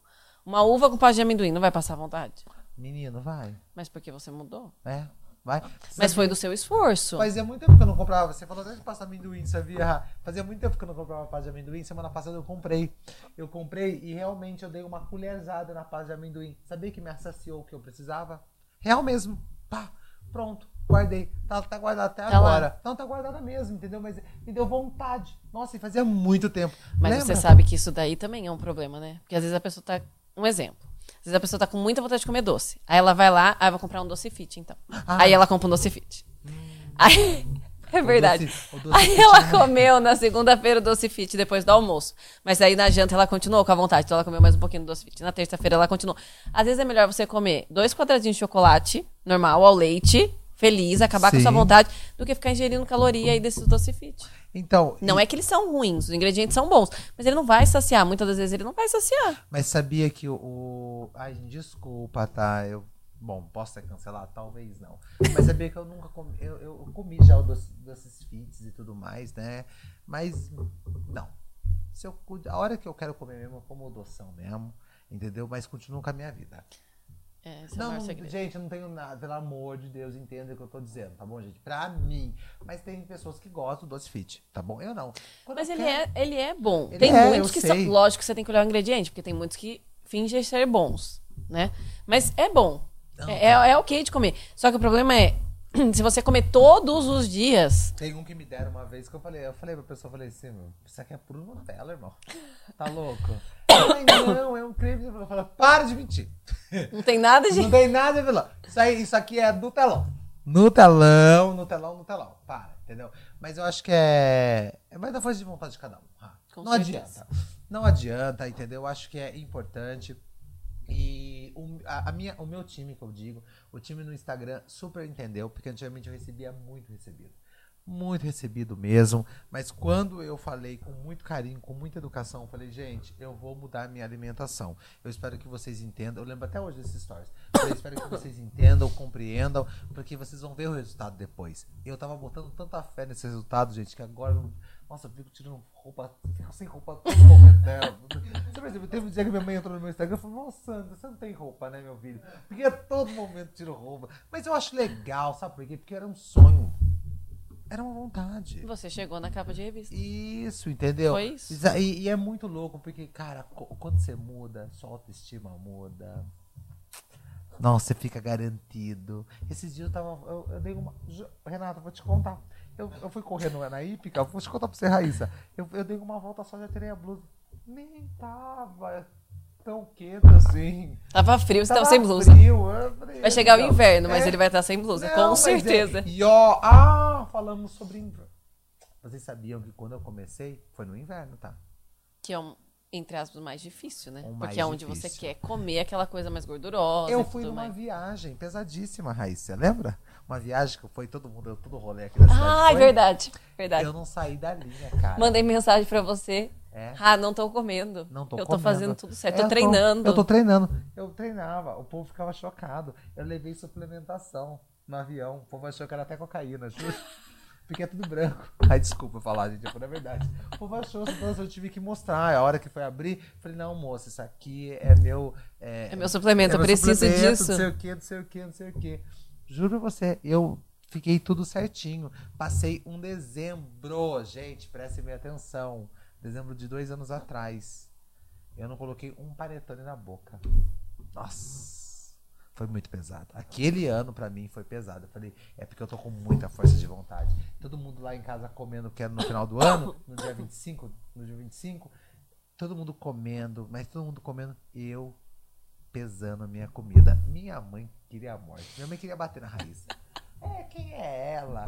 uma uva com pasta de amendoim, não vai passar vontade? Menino, vai. Mas porque você mudou. É, vai. Mas foi do seu esforço. Fazia muito tempo que eu não comprava. Você falou até de pasta amendoim, sabia? Fazia muito tempo que eu não comprava pasta de amendoim. Semana passada eu comprei. Eu comprei e realmente eu dei uma colherzada na pasta de amendoim. Sabia que me assaciou o que eu precisava? Real mesmo. Pá, pronto. Guardei. Tá, tá guardado até Tá lá. agora. Não, tá guardada mesmo, entendeu? Mas me deu vontade. Nossa, e fazia muito tempo. Mas Lembra? você sabe que isso daí também é um problema, né? Porque às vezes a pessoa tá. Um exemplo. Às vezes a pessoa tá com muita vontade de comer doce. Aí ela vai lá, ah, vou comprar um doce fit, então. Ah. Aí ela compra um doce fit. Aí. É verdade. doce- o doce aí fit ela não- comeu na segunda-feira o doce fit depois do almoço. Mas aí na janta ela continuou com a vontade. Então ela comeu mais um pouquinho do doce fit. Na terça-feira ela continuou. Às vezes é melhor você comer dois quadradinhos de chocolate, normal, ao leite, feliz, acabar com a sua Sim. vontade, do que ficar ingerindo caloria aí desses doce fit. Então, Não é que eles são ruins, os ingredientes são bons, mas ele não vai saciar. Muitas das vezes ele não vai saciar. Mas sabia que o. o... Ai, desculpa, tá? Eu. Bom, posso ser cancelado? Talvez não. Mas sabia que eu nunca comi. Eu, eu comi já o doce, doces fits e tudo mais, né? Mas. Não. Se eu, a hora que eu quero comer mesmo, eu como doção mesmo. Entendeu? Mas continuo com a minha vida. É, é Não, gente, eu não tenho nada, pelo amor de Deus, entenda o que eu tô dizendo, tá bom, gente? Pra mim. Mas tem pessoas que gostam do doce fit, tá bom? Eu não. Quando Mas eu ele quero- é, ele é bom. Ele tem é, muitos que sei. são. Lógico que você tem que olhar o ingrediente, porque tem muitos que fingem ser bons, né? Mas é bom. Não, é, é, é ok de comer. Só que o problema é, se você comer todos os dias. Tem um que me deram uma vez que eu falei, eu falei pra pessoa, eu falei assim, meu, isso aqui é puro Nutella, irmão. Tá louco? Não, é um creme. Eu falei, para de mentir. Não tem nada de. Não tem nada lá. Isso, aí, isso aqui é Nutelão. Nutelão, Nutelão, Nutelão. Para, entendeu? Mas eu acho que é. É mais da força de vontade de cada um. ah. Não certeza. adianta. Não adianta, entendeu? Eu acho que é importante. E o, a, a minha, o meu time, que eu digo, o time no Instagram super entendeu, porque antigamente eu recebia muito recebido. Muito recebido mesmo. Mas quando eu falei com muito carinho, com muita educação, eu falei, gente, eu vou mudar minha alimentação. Eu espero que vocês entendam. Eu lembro até hoje desses stories. Eu espero que vocês entendam, compreendam, porque vocês vão ver o resultado depois. Eu tava botando tanta fé nesse resultado, gente, que agora. Nossa, eu fico tirando roupa, fico sem roupa todo momento, né? Você percebeu? Teve um dia que minha mãe entrou no meu Instagram e falou: Nossa, você não tem roupa, né, meu filho? Porque a todo momento tiro roupa. Mas eu acho legal, sabe por quê? Porque era um sonho. Era uma vontade. Você chegou na capa de revista. Isso, entendeu? Foi isso. E, e é muito louco, porque, cara, quando você muda, sua autoestima muda. Não, você fica garantido. Esses dias eu tava. Eu, eu dei uma. Renata, vou te contar. Eu, eu fui correndo na Ípica, vou te contar pra você, Raíssa. Eu, eu dei uma volta só, já tirei a blusa. Nem tava tão quente assim. Tava frio, você tava, Tava sem blusa. frio, falei, Vai chegar o inverno, mas É, ele vai estar sem blusa, não, com mas certeza. É, e ó, ah, falamos sobre inverno. Vocês sabiam que quando eu comecei, foi no inverno, tá? Que é um, entre aspas, mais difícil, né? Mais Porque é onde você difícil. quer comer aquela coisa mais gordurosa. Eu fui numa mais. viagem pesadíssima, Raíssa, lembra? Uma viagem que foi todo mundo, todo rolê aqui da cidade. Ah, é foi? verdade. Verdade. Eu não saí da linha, cara. Mandei mensagem pra você. É. Ah, não tô comendo. Não tô Eu tô comendo. fazendo tudo certo. É, tô eu treinando. Eu tô treinando. Eu treinava. O povo ficava chocado. Eu levei suplementação no avião. O povo achou que era até cocaína, juro. Porque é tudo branco. Ai, desculpa falar, gente, é verdade. O povo achou, então eu tive que mostrar. A hora que foi abrir, falei, não, moça, isso aqui é meu. É, É meu suplemento, eu meu preciso suplemento, disso. Não sei o que, não sei o que, não sei o que. Juro pra você, eu fiquei tudo certinho. Passei um dezembro, gente, prestem minha atenção. Dezembro de dois anos atrás. Eu não coloquei um panetone na boca. Nossa, foi muito pesado. Aquele ano pra mim foi pesado. Eu falei, é porque eu tô com muita força de vontade. Todo mundo lá em casa comendo, que era no final do ano, no dia 25, no dia 25, todo mundo comendo, mas todo mundo comendo, eu pesando a minha comida. Minha mãe queria a morte. Minha mãe queria bater na raiz. É, quem é ela?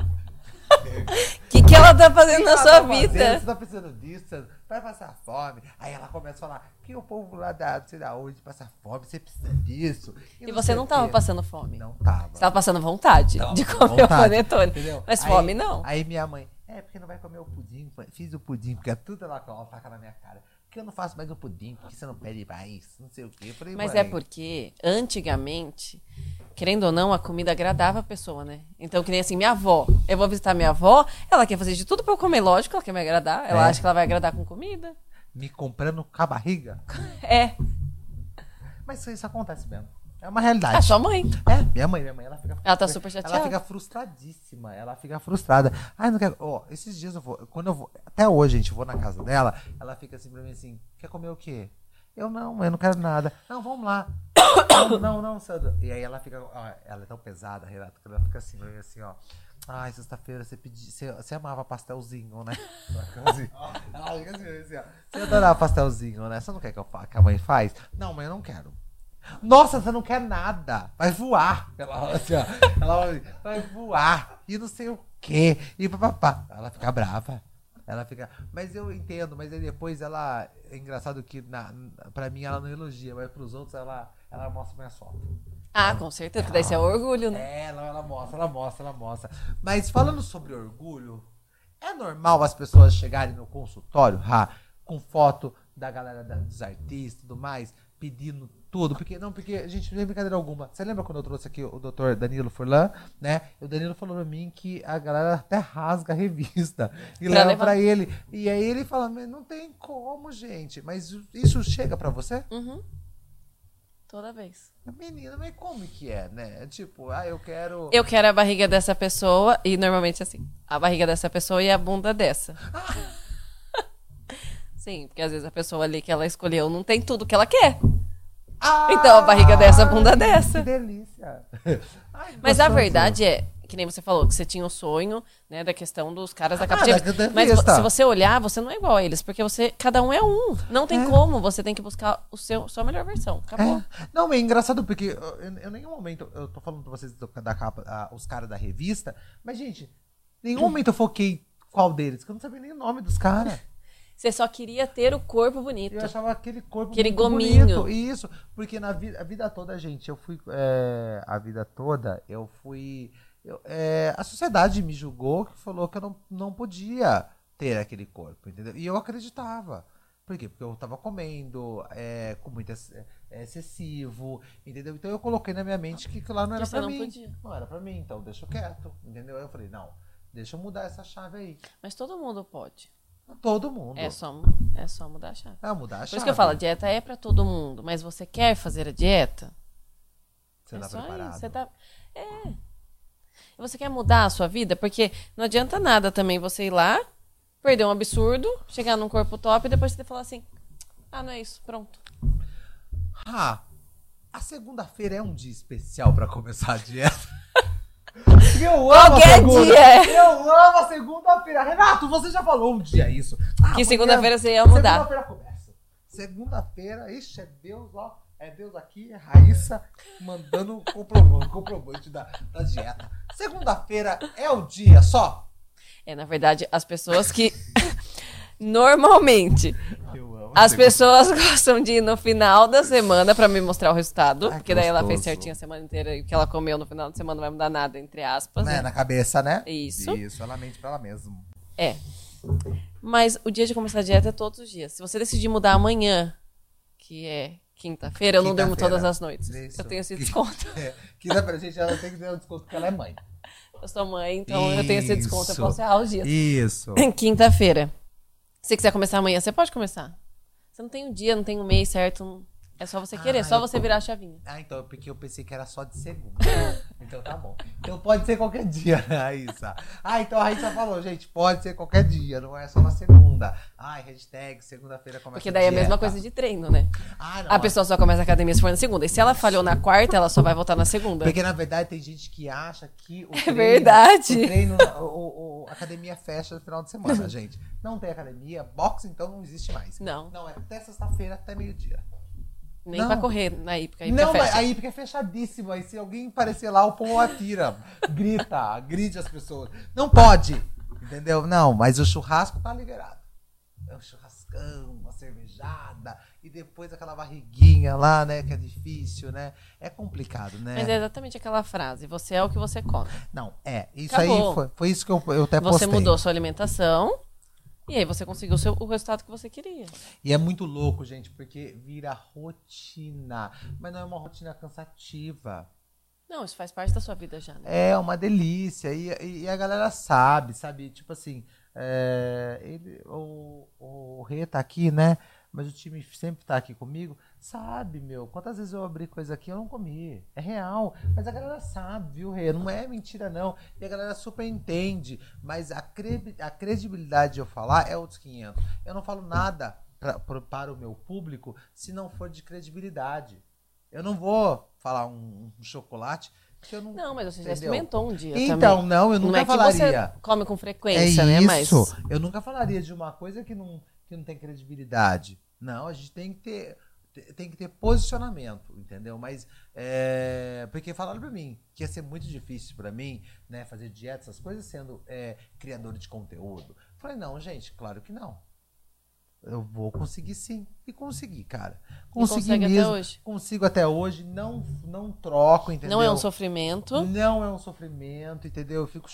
O que, que ela tá fazendo na Ela sua tá fazendo, vida? Você tá precisando disso, você vai passar fome. Aí ela começa a falar que o povo lá da, não sei onde, passa fome, você precisa disso. E não você não o tava passando fome. Não tava. Você tava passando vontade Tava de com comer o vontade, panetone. entendeu? Mas Aí- fome não. Aí minha mãe, é porque não vai comer o pudim. Fiz o pudim, porque é tudo ela taca na minha cara. Porque eu não faço mais o pudim, porque você não pede mais, não sei o quê. Falei, Mas é porque, antigamente, querendo ou não, a comida agradava a pessoa, né? Então, que nem assim, minha avó. Eu vou visitar minha avó, ela quer fazer de tudo pra eu comer, lógico, ela quer me agradar. Ela É. acha que ela vai agradar com comida. Me comprando com a barriga. É. Mas isso acontece mesmo. É uma realidade. A sua mãe. É, minha mãe, minha mãe, ela fica. Ela tá super chateada. Ela fica frustradíssima, ela fica frustrada. Ai, não quero. Ó, esses dias eu vou. Quando eu vou. Até hoje, gente, eu vou na casa dela, ela fica assim pra mim assim: quer comer o quê? Eu não, eu não quero nada. Não, vamos lá. não, não, não, Sandra. E aí ela fica. ó, ela é tão pesada, Renata, que ela fica assim, pra mim, assim, ó. Ai, sexta-feira você pedi, você, você amava pastelzinho, né? Ela fica assim, ela fica assim, assim, ó. Você adorava pastelzinho, né? Você não quer que, eu que a mãe faz? Não, mãe, eu não quero. Nossa, você não quer nada. Vai voar. Ela fala assim, ó. Ela assim, vai voar. E não sei o quê. E papapá. Ela fica brava. Ela fica. Mas eu entendo, mas aí depois ela. É engraçado que na, pra mim ela não elogia, mas pros outros ela, ela mostra minhas fotos. Ah, com certeza, porque daí você é orgulho, né? É, ela, ela mostra, ela mostra, ela mostra. Mas falando sobre orgulho, é normal as pessoas chegarem no consultório, Rá, com foto da galera da- dos artistas e tudo mais, pedindo tudo. Porque, não, porque, a gente, não tem brincadeira alguma. Você lembra quando eu trouxe aqui o doutor Danilo Furlan, né? O Danilo falou pra mim que a galera até rasga a revista e Pra leva levar. pra ele. E aí ele fala, não tem como, gente. Mas isso chega pra você? Uhum. Toda vez. Menina, mas como que é, né? Tipo, ah, eu quero... Eu quero a barriga dessa pessoa, e normalmente assim, a barriga dessa pessoa e a bunda dessa. Sim, porque às vezes a pessoa ali que ela escolheu não tem tudo que ela quer. Então, a barriga dessa, a bunda dessa. Que delícia. Ai, Mas a verdade é, que nem você falou, que você tinha o sonho, né, da questão dos caras da Ah, capa da Mas se você olhar, você não é igual a eles, porque você, cada um é um. Não tem É. como, você tem que buscar o seu, sua melhor versão. Acabou. É. Não, é engraçado porque em nenhum momento eu tô falando pra vocês da capa, ah, os caras da revista, mas gente, em nenhum momento eu foquei qual deles, porque eu não sabia nem o nome dos caras. Você só queria ter o corpo bonito. Eu achava aquele corpo Aquele gominho. bonito. Isso, porque na vida, a vida toda, gente, eu fui. é, a vida toda, eu fui. eu- é, a sociedade me julgou que falou que eu não, não podia ter aquele corpo, entendeu? E eu acreditava. Por quê? Porque eu tava comendo é, com muito ex- é, excessivo, entendeu? Então eu coloquei na minha mente que aquilo lá não Que era não mim. podia. Não era pra mim, então deixa quieto, entendeu? Eu falei, não, deixa eu mudar essa chave aí. Mas todo mundo pode. Todo mundo. É só, é só mudar a chave. É, mudar a Por chave. isso que eu falo, a dieta é pra todo mundo, mas você quer fazer a dieta? Você é tá preparado. isso. Você tá... É. Você quer mudar a sua vida? Porque não adianta nada também você ir lá, perder um absurdo, chegar num corpo top e depois você falar assim: ah, não é isso, pronto. Ah, a segunda-feira é um dia especial pra começar a dieta. Eu amo Qualquer segunda. dia. Eu amo a segunda-feira. Renato, você já falou um dia isso. Ah, Que segunda-feira você ia mudar. Segunda-feira começa. Segunda-feira, ixi, é Deus, ó. É Deus aqui, é Raíssa mandando o comprovante, comprovante da, da dieta. Segunda-feira é o dia só. É, na verdade, as pessoas que. Normalmente, as pessoas gostam de ir no final da semana pra me mostrar o resultado. Ai, porque daí ela fez gostoso. certinho a semana inteira e o que ela comeu no final de semana não vai mudar nada, entre aspas. Né, né? na cabeça, né? Isso. Isso, ela mente pra ela mesma. É. Mas o dia de começar a dieta é todos os dias. Se você decidir mudar amanhã, que é quinta-feira, eu não durmo Quinta-feira. todas as noites. Isso. Eu tenho esse desconto. É, Quinta-feira, gente, ela tem que ter um desconto porque ela é mãe. Eu sou mãe, então eu tenho esse desconto. Eu Isso. posso errar os dias. Isso. Quinta-feira. Se você quiser começar amanhã, você pode começar. Você não tem um dia, não tem um mês certo. É só você querer, Ah, só eu- você virar a chavinha. Ah, então, porque eu pensei que era só de segunda. então tá bom. Então pode ser qualquer dia, né, Raíssa? Ah, então a Raíssa falou, gente, pode ser qualquer dia, não é só na segunda. Ai, hashtag segunda-feira começa Porque daí é a mesma coisa de treino, né? Ah, não. A pessoa só começa a academia se for na segunda. E se ela falhou na quarta, ela só vai voltar na segunda. Porque na verdade tem gente que acha que o É treino, verdade. o treino, o, o- a academia fecha no final de semana, gente. Não tem academia, boxe então não existe mais. Não. Não, é até sexta-feira, até meio-dia. Nem Não. pra correr na. A hípica Não, mas fecha. aí porque é fechadíssimo. Aí se alguém aparecer lá, o povo atira. grita, grite as pessoas. Não pode. Entendeu? Não, mas o churrasco tá liberado. É um churrascão, uma cervejada. E depois aquela barriguinha lá, né? Que é difícil, né? É complicado, né? Mas é exatamente aquela frase. Você é o que você come. Não, é. Isso Acabou. aí foi, foi isso que eu, eu até Você postei. mudou sua alimentação. E aí você conseguiu o, seu- o resultado que você queria. E é muito louco, gente, porque vira rotina. Mas não é uma rotina cansativa. Não, isso faz parte da sua vida já, né? É uma delícia. E, e a galera sabe, sabe? Tipo assim, é, ele, o, o Rê tá aqui, né? Mas o time sempre tá aqui comigo. Sabe, meu? Quantas vezes eu abri coisa aqui eu não comi. É real. Mas a galera sabe, viu, Rê? Não é mentira, não. E a galera super entende. Mas a, cre- a credibilidade de eu falar é outros 500. Eu não falo nada pra, pro- para o meu público se não for de credibilidade. Eu não vou falar um, um chocolate que eu não. Não, mas você já Entendeu? experimentou um dia Então, também. não, eu Não nunca é que falaria. você come com É frequência, né? Mas isso. Eu nunca falaria de uma coisa que não, que não tem credibilidade. Não, a gente tem que ter te- tem que ter posicionamento, entendeu? Mas é, porque falaram pra mim que ia ser muito difícil pra mim, né, fazer dieta, essas coisas sendo é, criador de conteúdo. Falei não, gente, claro que não. Eu vou conseguir sim. E consegui, cara. Consegui consegue até mesmo. hoje? Consigo até hoje. Não, não troco, entendeu? não é um sofrimento. Não é um sofrimento, entendeu? Eu fico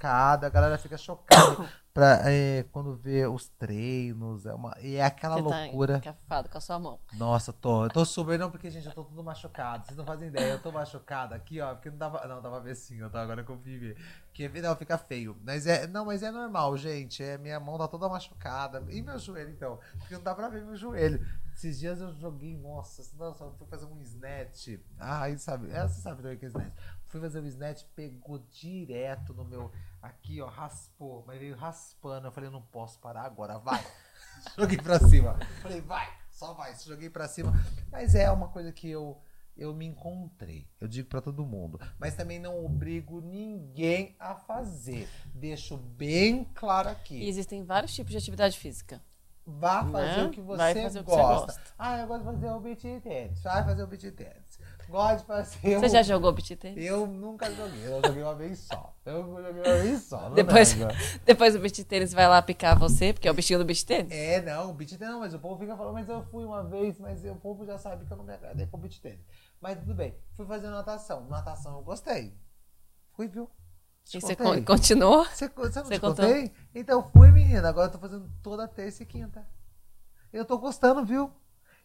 chocada, a galera fica chocada pra, é, quando vê os treinos. É uma, e é aquela Você loucura. tá encafado com a sua mão. Nossa, tô. Eu tô super, não, porque, gente, eu tô tudo machucado. Vocês não fazem ideia, eu tô machucado aqui, ó. Porque não dava. Não, dava ver sim, eu tô agora com o Vivi. Porque não, fica feio. Mas é. Não, mas é normal, gente. É, minha mão tá toda machucada. E meu joelho, então? Porque não dá pra ver meu joelho. Esses dias eu joguei, nossa, nossa, eu fui fazer um snatch. Ah, aí sabe, é, você sabe também que é snatch. Fui fazer um snatch, pegou direto no meu. Aqui, ó, raspou, mas veio raspando. Eu falei, não posso parar agora, vai. Joguei pra cima. Falei, vai, só vai. Joguei pra cima. Mas é uma coisa que eu, eu me encontrei. Eu digo pra todo mundo. Mas também não obrigo ninguém a fazer. Deixo bem claro E aqui. existem vários tipos de atividade física. Vá fazer Né? o que você, Vai fazer o que você gosta. gosta. Ah, eu gosto de fazer o beat tênis. Vai fazer o beat tênis. De fazer Você o... já jogou beat tênis? Eu nunca joguei. Eu joguei uma vez só. Eu joguei uma vez só. Depois, depois o beat tênis vai lá picar você, porque é o bichinho do beat tênis. É, não, beat tênis não, mas o povo fica falando, mas eu fui uma vez, mas o povo já sabe que eu não me agradei com beat tênis. Mas tudo bem, fui fazer natação. Natação eu gostei. Fui, viu? Te E você contei. continuou? Você, você não Você contei? Então fui, menina. Agora eu tô fazendo toda terça e quinta. Eu tô gostando, viu?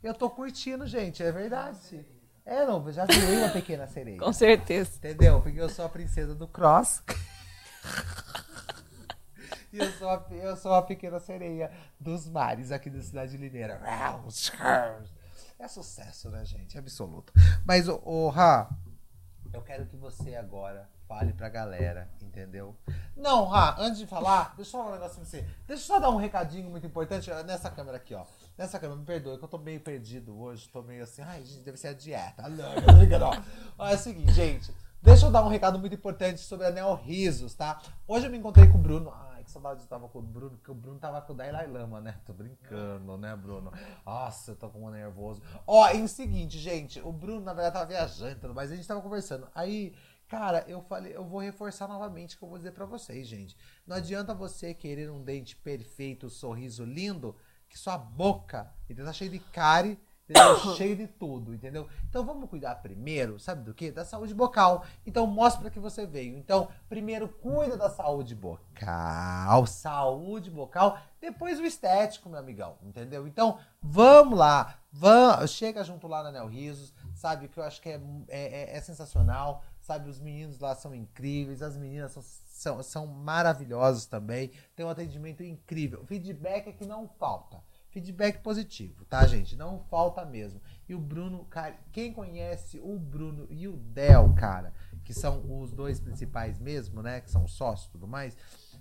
Eu tô curtindo, gente. É verdade. É, não, eu já virei uma pequena sereia. Com certeza. Entendeu? Porque eu sou a princesa do cross. e eu sou, a, eu sou a pequena sereia dos mares aqui da cidade lineira. É sucesso, né, gente? Absoluto. Mas, o, o Ra, eu quero que você agora fale pra galera, entendeu? Não, Ra, antes de falar, deixa eu falar um negócio pra você. Deixa eu só dar um recadinho muito importante nessa câmera aqui, ó. Nessa câmera, me perdoe, que eu tô meio perdido hoje, tô meio assim, ai, gente, deve ser a dieta. Ó. ó. É o seguinte, gente, deixa eu dar um recado muito importante sobre a Neo Risos, tá? Hoje eu me encontrei com o Bruno. Ai, que saudade eu tava com o Bruno, porque o Bruno tava com o Dalai Lama, né? Tô brincando, né, Bruno? Nossa, eu tô com um nervoso. Ó, e o seguinte, gente, o Bruno, na verdade, tava viajando, mas a gente tava conversando. Aí Cara, eu falei, eu vou reforçar novamente o que eu vou dizer para vocês, gente. Não adianta você querer um dente perfeito, um sorriso lindo, que sua boca entendeu? tá cheia de cárie, cheio de tudo, entendeu? Então vamos cuidar primeiro, sabe do que? Da saúde bucal. Então mostra para que você veio. Então, primeiro cuida da saúde bucal, saúde bucal, depois o estético, meu amigão, entendeu? Então, vamos lá, vamos, chega junto lá na Neo Risos, sabe que eu acho que é, é, é, é sensacional sabe? Os meninos lá são incríveis, as meninas são, são, são maravilhosos também. Tem um atendimento incrível. O feedback é que não falta. Feedback positivo, tá, gente? Não falta mesmo. E o Bruno, cara, quem conhece o Bruno e o Del, cara, que são os dois principais mesmo, né? Que são sócios e tudo mais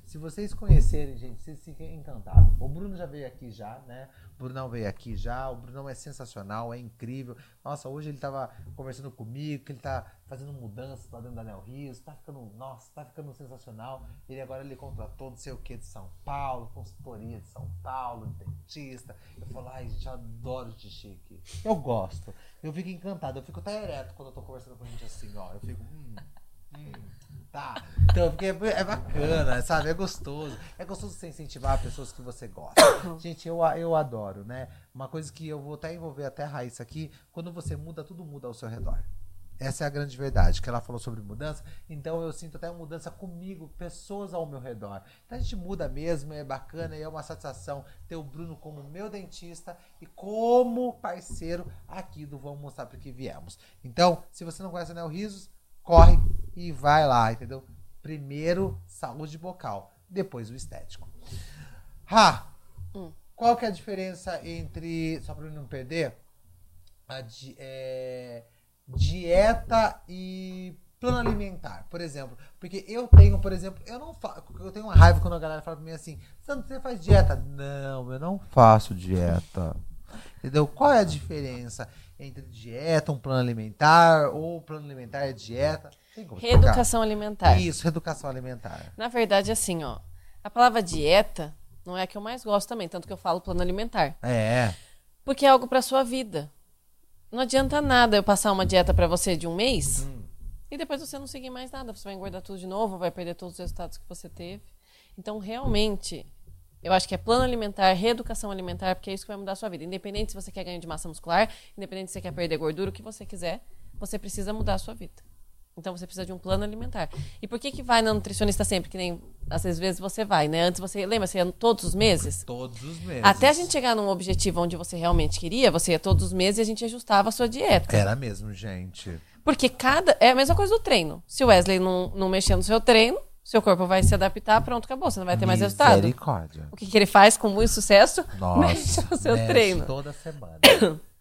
se vocês conhecerem, gente, vocês fiquem encantados. O Bruno já veio aqui já, né? O Brunão veio aqui já. O Brunão é sensacional, é incrível. Nossa, hoje ele tava conversando comigo, que ele tá fazendo mudanças lá dentro da Nel Rios. Tá ficando, nossa, tá ficando sensacional. Ele agora ele contratou não sei o que de São Paulo, consultoria de São Paulo, dentista. Eu falo, ai, gente, eu adoro de chique. Eu gosto. Eu fico encantado. Eu fico até ereto quando eu tô conversando com gente assim, ó. Eu fico, hum, hum. Tá. Então, porque é bacana, sabe? É gostoso. É gostoso você incentivar pessoas que você gosta. Gente, eu, eu adoro, né? Uma coisa que eu vou até envolver até a Raíssa aqui, quando você muda, tudo muda ao seu redor. Essa é a grande verdade, que ela falou sobre mudança. Então eu sinto até uma mudança comigo, pessoas ao meu redor. Então a gente muda mesmo, é bacana e é uma satisfação ter o Bruno como meu dentista e como parceiro aqui do Vamos Mostrar Porque Viemos. Então, se você não conhece o Neo Risos, corre e vai lá, entendeu? Primeiro, saúde bucal, depois o estético. Ha! Hum. Qual que é a diferença entre, só para não perder, a di, é, dieta e plano alimentar, por exemplo. Porque eu tenho, por exemplo, eu não faço, eu tenho uma raiva quando a galera fala pra mim assim, Santo, você faz dieta? Não, eu não faço dieta. Entendeu? Qual é a diferença entre dieta, um plano alimentar, ou plano alimentar e dieta? Reeducação alimentar. Isso, reeducação alimentar. Na verdade, assim, ó, a palavra dieta não é a que eu mais gosto também, tanto que eu falo plano alimentar. É. Porque é algo para sua vida. Não adianta nada eu passar uma dieta para você de um mês hum. e depois você não seguir mais nada. Você vai engordar tudo de novo, vai perder todos os resultados que você teve. Então, realmente, eu acho que é plano alimentar, reeducação alimentar, porque é isso que vai mudar a sua vida. Independente se você quer ganhar de massa muscular, independente se você quer perder gordura, o que você quiser, você precisa mudar a sua vida. Então você precisa de um plano alimentar. E por que que vai na nutricionista sempre? Que nem às vezes você vai, né? Antes você lembra, você ia todos os meses? Todos os meses. Até a gente chegar num objetivo onde você realmente queria, você ia todos os meses e a gente ajustava a sua dieta. Era mesmo, gente. Porque cada. É a mesma coisa do treino. Se o Wesley não, não mexer no seu treino, seu corpo vai se adaptar, pronto, acabou. Você não vai ter mais resultado. Misericórdia. O que, que ele faz com muito sucesso? Nossa, mexe no seu mexe treino. toda semana.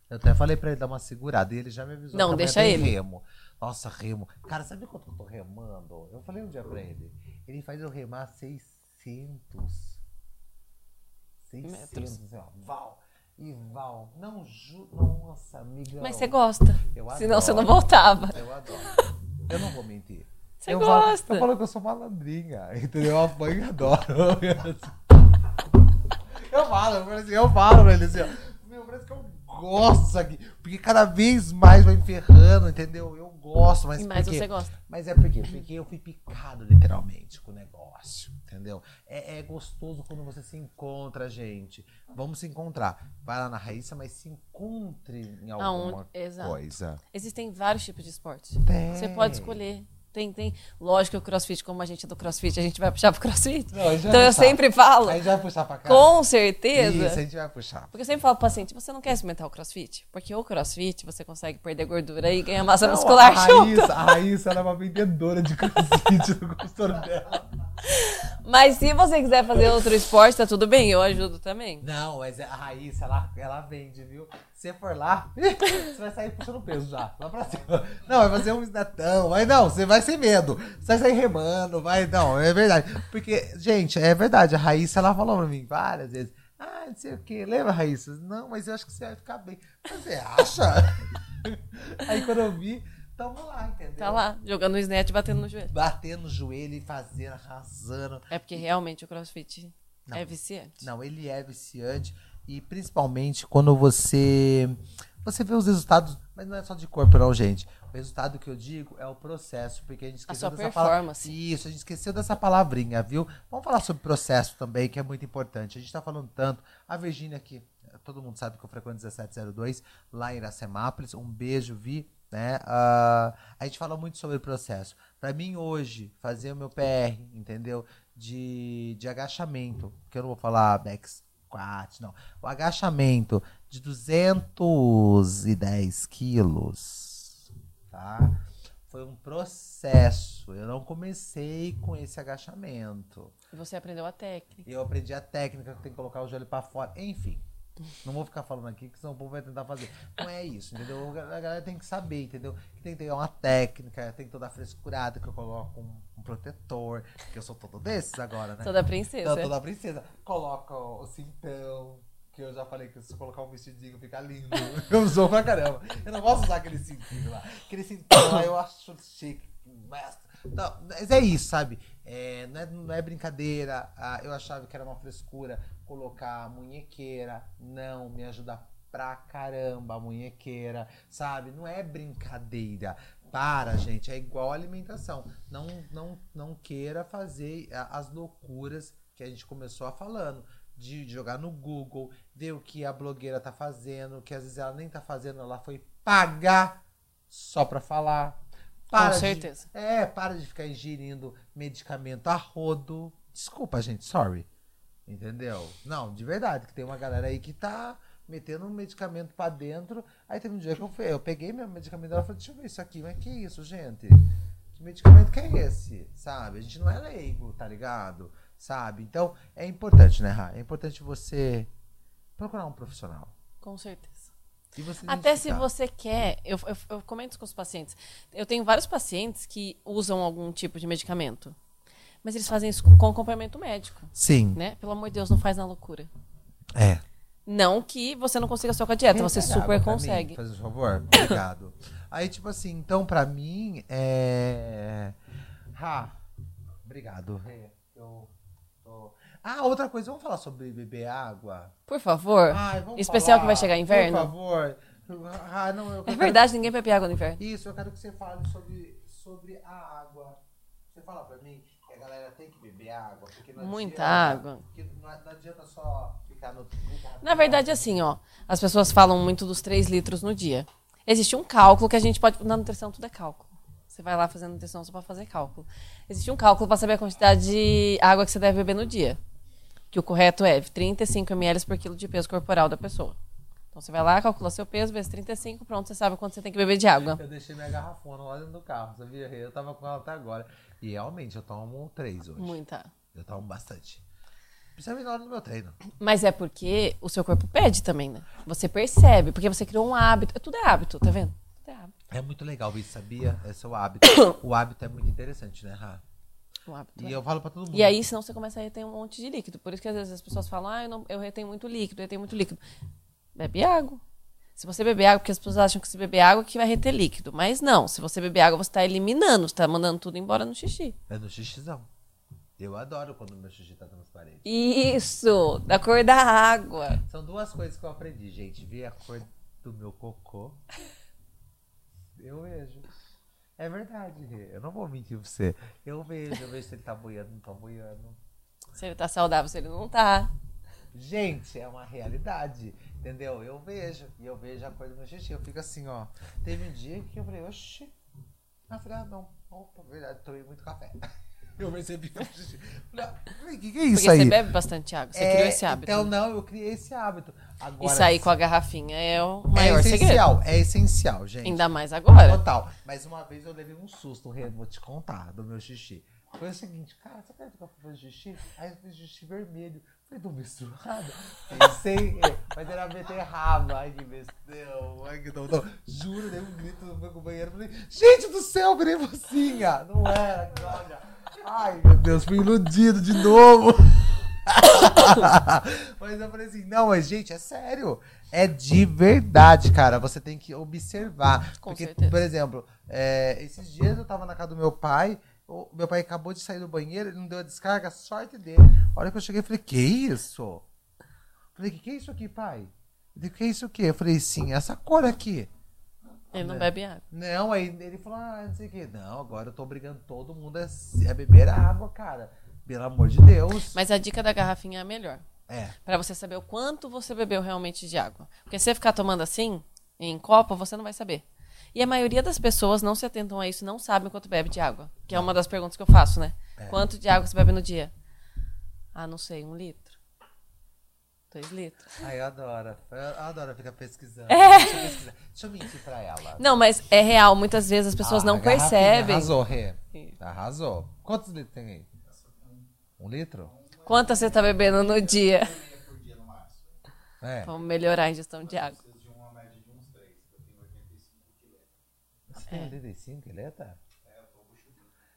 Eu até falei pra ele dar uma segurada e ele já me avisou. Não, deixa ele. Remo. Nossa, remo. Cara, sabe quanto eu tô remando? Eu falei um dia pra ele. Ele faz eu remar 600. 600, Metros. assim, ó. Val. E Val. Não, ju... Nossa, amiga. Mas você gosta. Eu Senão você não voltava. Eu adoro. Eu não vou mentir. Você eu gosta. Falo, eu falo que eu sou malandrinha, entendeu? Eu apanho e adoro. Eu falo, eu falo assim, eu falo pra ele assim, ó. Meu, parece que eu gosto disso aqui. Porque cada vez mais vai me ferrando, entendeu? Eu gosto, mas porque... você gosta. Mas é porque, porque eu fui picado literalmente com o negócio, entendeu? É, é gostoso quando você se encontra, gente. Vamos se encontrar. Vai lá na Raíssa, mas se encontre em alguma Aonde- coisa. Existem vários tipos de esportes. Tem. Você pode escolher. Tem, tem. Lógico que o crossfit, como a gente é do crossfit, a gente vai puxar pro crossfit. Não, a gente então eu sempre falo, Aí já vai puxar pra cá. com certeza. Isso, a gente vai puxar. Porque eu sempre falo pro paciente, você não quer experimentar o crossfit? Porque o crossfit você consegue perder gordura e ganhar massa Não, muscular a junto. Raíssa, a Raíssa ela é uma vendedora de crossfit no consultório dela. Mas se você quiser fazer outro esporte, tá tudo bem, eu ajudo também. Não, mas a Raíssa, ela, ela vende, viu? Se você for lá, você vai sair puxando peso já, lá pra cima. Não, vai fazer um snatão, vai não, você vai sem medo. Você vai sair remando, vai, não, é verdade. Porque, gente, é verdade, a Raíssa, ela falou pra mim várias vezes, ah, não sei o quê, lembra, Raíssa? Não, mas eu acho que você vai ficar bem. Você acha? Aí quando eu vi, tamo lá, entendeu? Tá lá, jogando o snatch batendo no joelho. Batendo no joelho e fazendo, arrasando. É porque realmente o crossfit Não. é viciante. Não, ele é viciante e principalmente quando você você vê os resultados, mas não é só de corpo não, gente. O resultado que eu digo é o processo, porque a gente esqueceu sua dessa palavra. Isso, a gente esqueceu dessa palavrinha, viu? Vamos falar sobre processo também, que é muito importante. A gente tá falando tanto. A Virgínia aqui, todo mundo sabe que eu frequento 1702 lá em Iracemápolis. Um beijo, Vi. Né? Ah, a gente fala muito sobre processo. Para mim, hoje, fazer o meu PR, entendeu? De, de agachamento, que eu não vou falar back squat, não. O agachamento de 210 quilos, tá? Foi um processo. Eu não comecei com esse agachamento. E você aprendeu a técnica. Eu aprendi a técnica que tem que colocar o joelho pra fora. Enfim. Não vou ficar falando aqui, que senão o povo vai tentar fazer. Não é isso, entendeu? A galera tem que saber, entendeu? Que tem que ter uma técnica, tem toda a frescurada que eu coloco um, um protetor, que eu sou todo desses agora, né? Toda princesa. Não, toda princesa. Coloca o cintão, que eu já falei que se colocar um vestidinho fica lindo. Eu sou pra caramba. Eu não posso usar aquele cintinho lá. Aquele cintão lá eu acho chique. Mas, não, mas é isso, sabe? É, não, é, não é brincadeira. Ah, eu achava que era uma frescura colocar a munhequeira. Não, me ajuda pra caramba a munhequeira, sabe? Não é brincadeira. Para, gente, é igual alimentação. Não, não, não queira fazer as loucuras que a gente começou a falando. De jogar no Google, ver o que a blogueira tá fazendo, que às vezes ela nem tá fazendo, ela foi pagar só pra falar. Com de- certeza. é, para de ficar ingerindo medicamento a rodo. Desculpa, gente, sorry. Entendeu? Não, de verdade, que tem uma galera aí que tá metendo um medicamento pra dentro. Aí teve um dia que eu, fui, eu peguei meu medicamento e falei, deixa eu ver isso aqui. Mas que isso, gente? Que medicamento que é esse? Sabe? A gente não é leigo, tá ligado? Sabe? Então, é importante, né, Ra? É importante você procurar um profissional. Com certeza. Até se você quer, eu, eu, eu comento com os pacientes. Eu tenho vários pacientes que usam algum tipo de medicamento, mas eles fazem isso com acompanhamento médico, Sim. né? Pelo amor de Deus, não faz na loucura. É. Não que você não consiga só com a dieta, você super mim, consegue. Faz um favor. Obrigado. Aí, tipo assim, então, pra mim, é. Ah, obrigado. Eu tô. Ah, outra coisa, vamos falar sobre beber água? Por favor. Ai, vamos Especial falar, que vai chegar inverno. Por favor. Ah, não, É quero- verdade, ninguém bebe água no inverno. Isso, eu quero que você fale sobre, sobre a água. Você fala pra mim que a galera tem que beber água? Muita adianta- água. Não, adianta só ficar no. Na verdade, assim, ó, as pessoas falam muito dos 3 litros no dia. Existe um cálculo que a gente pode. Na nutrição, tudo é cálculo. Você vai lá fazendo nutrição só pra fazer cálculo. Existe um cálculo pra saber a quantidade de água que você deve beber no dia. Que o correto é 35 ml por quilo de peso corporal da pessoa. Então você vai lá, calcula seu peso, vezes 35, pronto, você sabe quanto você tem que beber de água. Eu deixei minha garrafona lá dentro do carro, sabia? Eu tava com ela até agora. E realmente, eu tomo três hoje. Muita. Eu tomo bastante. Principalmente na hora do meu treino. Mas é porque o seu corpo pede também, né? Você percebe, porque você criou um hábito. Tudo é hábito, tá vendo? Tudo é hábito. É muito legal isso, sabia? Esse é o hábito. o hábito é muito interessante, né, Rá? Um hábito E é. eu falo pra todo mundo. E aí, senão você começa a reter um monte de líquido. Por isso que às vezes as pessoas falam, ah, eu, não, eu retenho muito líquido, eu retenho muito líquido. Bebe água. Se você beber água, porque as pessoas acham que se beber água que vai reter líquido. Mas não, se você beber água, você está eliminando, você está mandando tudo embora no xixi. É no xixizão. Eu adoro quando o meu xixi tá transparente. Isso, da cor da água. São duas coisas que eu aprendi, gente. Ver a cor do meu cocô. Eu vejo. É verdade. Eu não vou mentir pra você. Eu vejo, eu vejo se ele tá boiando, não tá boiando. Se ele tá saudável, se ele não tá. Gente, é uma realidade, entendeu? Eu vejo, e eu vejo a cor do meu xixi, eu fico assim, ó. Teve um dia que eu falei, oxi. Eu falei, ah, não. Opa, verdade, tomei muito café. Eu percebi que o xixi. Falei, ah, o que, que é isso Porque aí? você bebe bastante água, você É, criou esse hábito. Então, né? não, eu criei esse hábito. E Agora, sair com a garrafinha é o é maior segredo. essencial, é essencial, gente. Ainda mais agora. Total. Mas uma vez eu levei um susto, vou te contar, do meu xixi. Foi o seguinte, cara, você acredita que eu fazer xixi? Aí eu fiz xixi vermelho. Falei, tô misturado. Pensei, é, mas era beterraba. Ai, que bestão. Ai, que não, não. Juro, dei um grito no meu banheiro. Falei, gente do céu, virei mocinha. Não era, droga. Ai, meu Deus, fui iludido de novo. mas eu falei assim, não, mas gente, é sério. É de verdade, cara. Você tem que observar. Com Porque, certeza. por exemplo, é, esses dias eu tava na casa do meu pai. O meu pai acabou de sair do banheiro, ele não deu a descarga, sorte dele. A hora que eu cheguei, eu falei, que isso? Falei, que que é isso aqui, pai? Ele, que é isso aqui? Eu falei, sim, essa cor aqui. Ele não É. bebe água. Não, aí ele falou, ah, não sei o quê. Não, agora eu tô obrigando todo mundo a, se- a beber água, cara. Pelo amor de Deus. Mas a dica da garrafinha é a melhor. É. Pra você saber o quanto você bebeu realmente de água. Porque se você ficar tomando assim, em copo, você não vai saber. E a maioria das pessoas não se atentam a isso, não sabem quanto bebe de água. Que é uma das perguntas que eu faço, né? É. Quanto de água você bebe no dia? Ah, não sei, um litro. Dois litros. Ai, eu adoro. Eu adoro ficar pesquisando. É. Deixa eu pesquisar. Deixa eu mentir pra ela. Não, mas é real. Muitas vezes as pessoas Ah, não percebem. Arrasou, Rê. Arrasou. Quantos litros tem aí? Um litro? Quanto você tá bebendo no dia? É. Vamos melhorar a ingestão de água. Você tem 85, Eleta?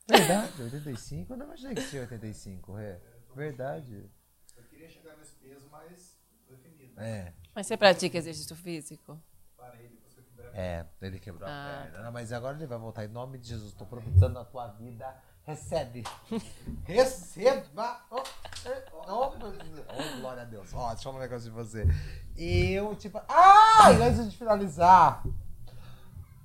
Verdade, 85? Eu não imaginei que tinha 85, é. Verdade. Eu queria chegar nesse peso mais definido. É. Mas você pratica exercício físico? Parei depois que eu quebrei a É, ele quebrou Ah. a perna. Não, mas agora ele vai voltar em nome de Jesus. Tô profetizando na tua vida. Recebe. Receba. Oh, oh, oh. Oh, glória a Deus. Ó, deixa eu falar um negócio de você. Eu, tipo. Ai, antes de finalizar.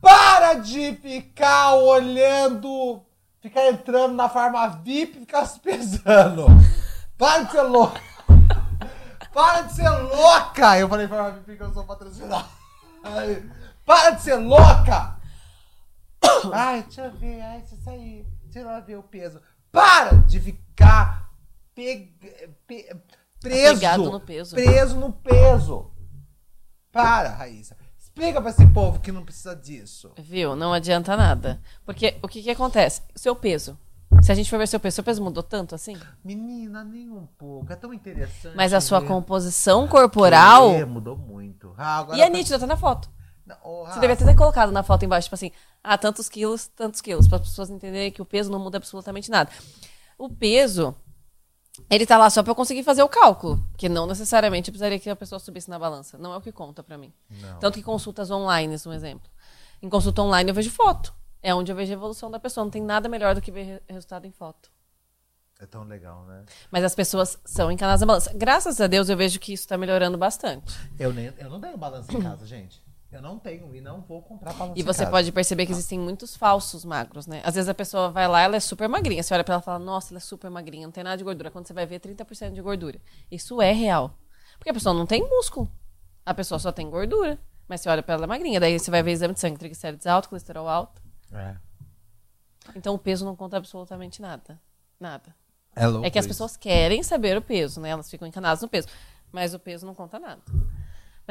Para de ficar olhando. Ficar entrando na farma VIP e ficar se pesando. Para de ser louca. Para de ser louca! Eu falei farma VIP que eu sou patrocinado. Para de ser louca! Ai, deixa eu ver. Ai, deixa eu sair. Deixa eu ver o peso. Para de ficar pe- pe- preso. Apegado no peso. Preso no peso. Para, Raíssa. Explica pra esse povo que não precisa disso. Viu? Não adianta nada. Porque o que que acontece? Seu peso. Se a gente for ver seu peso, seu peso mudou tanto assim? Menina, nem um pouco. É tão interessante. Mas a sua ver. composição corporal. É, mudou muito. Ah, E a tá- nítida tá na foto. Não, ô, Você Rafa, devia ter colocado na foto embaixo, tipo assim, ah, tantos quilos, tantos quilos, para as pessoas entenderem que o peso não muda absolutamente nada. O peso, ele tá lá só para eu conseguir fazer o cálculo, que não necessariamente eu precisaria que a pessoa subisse na balança. Não é o que conta para mim. Não. Tanto que consultas online, um exemplo. Em consulta online eu vejo foto. É onde eu vejo a evolução da pessoa. Não tem nada melhor do que ver re- resultado em foto. É tão legal, né? Mas as pessoas são encanadas na balança. Graças a Deus eu vejo que isso tá melhorando bastante. Eu, nem, eu não tenho balança em casa, gente. Eu não tenho e não vou comprar balança E em você casa. pode perceber que existem muitos falsos magros, né? Às vezes a pessoa vai lá, ela é super magrinha. Você olha pra ela e fala, nossa, ela é super magrinha, não tem nada de gordura. Quando você vai ver, 30% de gordura. Isso é real. Porque a pessoa não tem músculo. A pessoa só tem gordura. Mas você olha pra ela, ela é magrinha. Daí você vai ver exame de sangue, triglicérides alto, colesterol alto. É. Então o peso não conta absolutamente nada. Nada. É louco. É que as isso. pessoas querem saber o peso, né? Elas ficam encanadas no peso. Mas o peso não conta nada.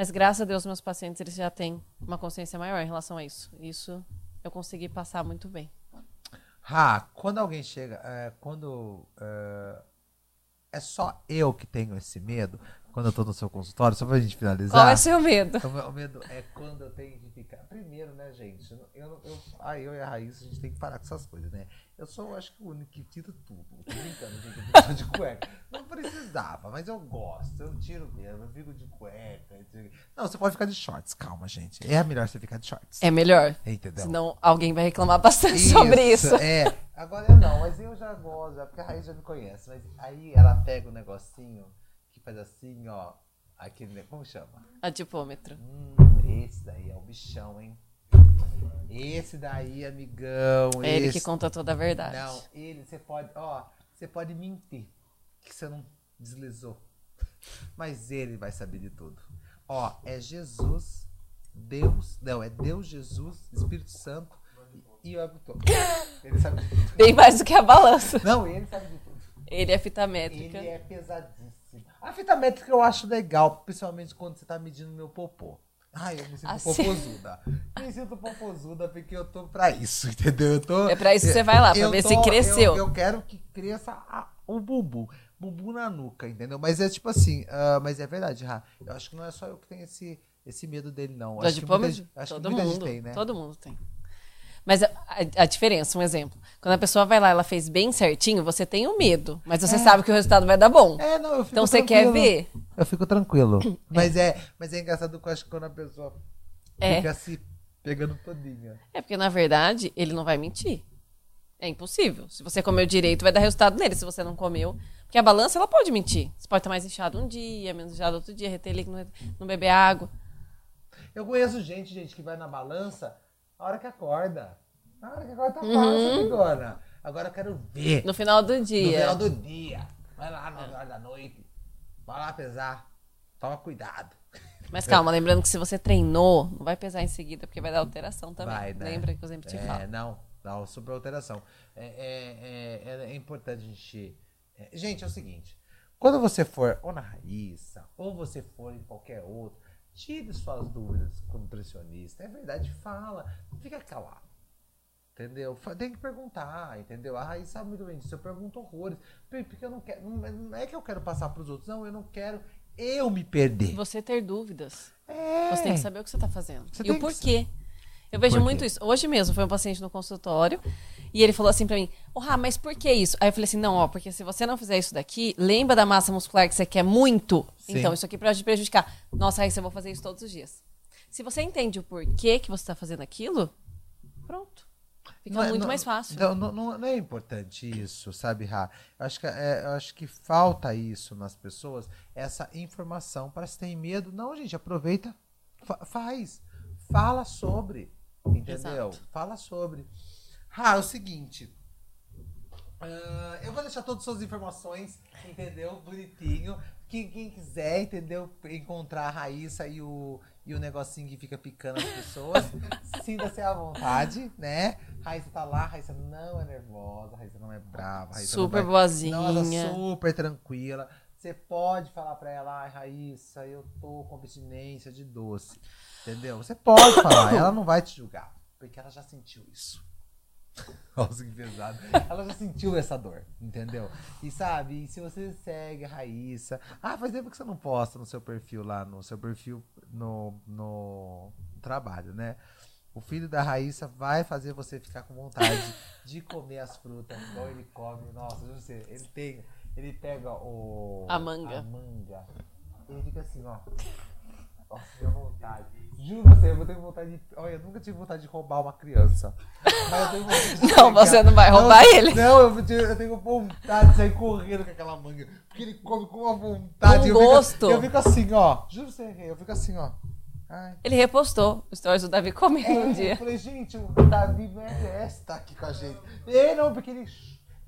Mas graças a Deus, meus pacientes eles já têm uma consciência maior em relação a isso. Isso eu consegui passar muito bem. Ah, quando alguém chega. é, quando. É, é só eu que tenho esse medo quando eu tô no seu consultório, só pra gente finalizar. Qual é o seu medo? O meu medo é quando eu tenho que ficar. Primeiro, né, gente? Eu, eu, ai, eu e a Raíssa, a gente tem que parar com essas coisas, né? Eu sou, acho que, o único que tira tudo. Tô brincando, gente. Eu fico de cueca. Não precisava, mas eu gosto. Eu tiro mesmo, eu fico de cueca. eu tiro- Não, você pode ficar de shorts, calma, gente. É melhor você ficar de shorts. É melhor. Entendeu? Senão alguém vai reclamar bastante sobre isso. É. Agora eu não, mas eu já gosto, porque a Raíssa já me conhece. Mas aí ela pega o negocinho que faz assim, ó. Aquele, como chama? Adipômetro. Hum, esse daí é o bichão, hein? Esse daí, amigão. É ele esse... que conta toda a verdade. Não, ele, você pode, ó, você pode mentir que você não deslizou. Mas ele vai saber de tudo. Ó, é Jesus, Deus, não, é Deus, Jesus, Espírito Santo e o todo. Ele sabe de tudo. Bem mais do que a balança. Não, ele sabe de tudo. Ele é fita métrica. Ele é pesadíssimo. A fita métrica eu acho legal, principalmente quando você tá medindo meu popô. Ai, eu me sinto Assim. popozuda. Me sinto popozuda porque eu tô pra isso, entendeu? Eu tô, É pra isso que você vai lá, pra eu ver tô- se cresceu. Eu, eu quero que cresça a- o bubu. Bubu na nuca, entendeu? Mas é tipo assim, ah, mas é verdade, Ra. Eu acho que não é só eu que tenho esse, esse medo dele, não. Acho que muita, gente- acho que todo muita mundo. gente tem, né? Todo mundo tem. Mas a, a- a diferença, um exemplo. Quando a pessoa vai lá, ela fez bem certinho, você tem o medo, mas você sabe que o resultado vai dar bom. É, não, eu fico então você quer ver? Eu fico tranquilo. Mas é, mas é engraçado que eu acho que quando a pessoa É. fica se pegando todinha. É porque, na verdade, ele não vai mentir. É impossível. Se você comeu direito, vai dar resultado nele. Se você não comeu. Porque a balança, ela pode mentir. Você pode estar mais inchado um dia, menos inchado outro dia, reter líquido, não beber água. Eu conheço gente, gente, que vai na balança a hora que acorda. Na hora que acorda tá Uhum. fácil, amigona. Agora eu quero ver. No final do No dia. final do dia. Vai lá na hora da noite. Vai lá pesar. Toma cuidado. Mas calma, lembrando que se você treinou, não vai pesar em seguida, porque vai dar alteração também. Vai, né? Lembra que eu sempre te é, falo. Não, dá uma super alteração. É, é, é, é importante a gente. é, gente, é o seguinte: quando você for ou na Raíssa, ou você for em qualquer outro, tire suas dúvidas com o nutricionista. É verdade, fala. Não fica calado. Entendeu? Tem que perguntar, entendeu? A Raíssa sabe muito bem disso. Eu pergunto horrores. Por- Porque eu não quero. Não é- é que eu quero passar pros outros. Não, eu não quero eu me perder. Você ter dúvidas. É. Você tem que saber o que você está fazendo. Você e o que porquê. Eu vejo muito isso. Hoje mesmo foi um paciente no consultório e ele falou assim pra mim: Ô, Rá, mas por que isso? Aí eu falei assim: não, ó, porque se você não fizer isso daqui, lembra da massa muscular que você quer muito? Sim. Então, isso aqui pode te prejudicar. Nossa, aí eu vou fazer isso todos os dias. Se você entende o porquê que você está fazendo aquilo, pronto. Fica Não é- muito não- mais fácil. Não, não, não- não é importante isso, sabe, Rá? Eu acho, que, é, eu acho que falta isso nas pessoas, essa informação. Para se tem medo, não, gente, aproveita, fa- faz, fala sobre, entendeu? Exato. Fala sobre. Rá, é o seguinte. ah, eu vou deixar todas as suas informações, entendeu? Bonitinho. Quem, quem quiser, entendeu? Encontrar a Raíssa e o, e o negocinho que fica picando as pessoas, sinta-se à vontade, né? Raíssa tá lá, Raíssa não é nervosa, Raíssa não é brava, Raíssa não Super vai- boazinha. Super tranquila. Você pode falar pra ela, ai, Raíssa, eu tô com abstinência de doce. Entendeu? Você pode falar, ela não vai te julgar, porque ela já sentiu isso. Nossa, que pesado. Ela já sentiu essa dor, entendeu? E sabe, se você segue a Raíssa. Ah, faz tempo que você não posta no seu perfil lá, no seu perfil no, no trabalho, né? O filho da Raíssa vai fazer você ficar com vontade de comer as frutas, igual ele come. Nossa, eu não sei, ele tem. Ele pega o. A manga. A manga. Ele fica assim, ó. Nossa, vontade. Juro você, eu vou ter vontade de. Olha, eu nunca tive vontade de roubar uma criança. Mas eu tenho vontade de Não, pegar- você não vai roubar Não, ele. Não, eu, tenho- eu tenho vontade de sair correndo com aquela manga. Porque ele come com uma vontade. Com eu fico- gosto. eu fico assim, ó. Juro você, eu fico assim, ó. Ai. Ele repostou o stories do Davi comendo É, um Eu dia. falei, gente, o Davi merece estar aqui com a gente. E não, porque ele.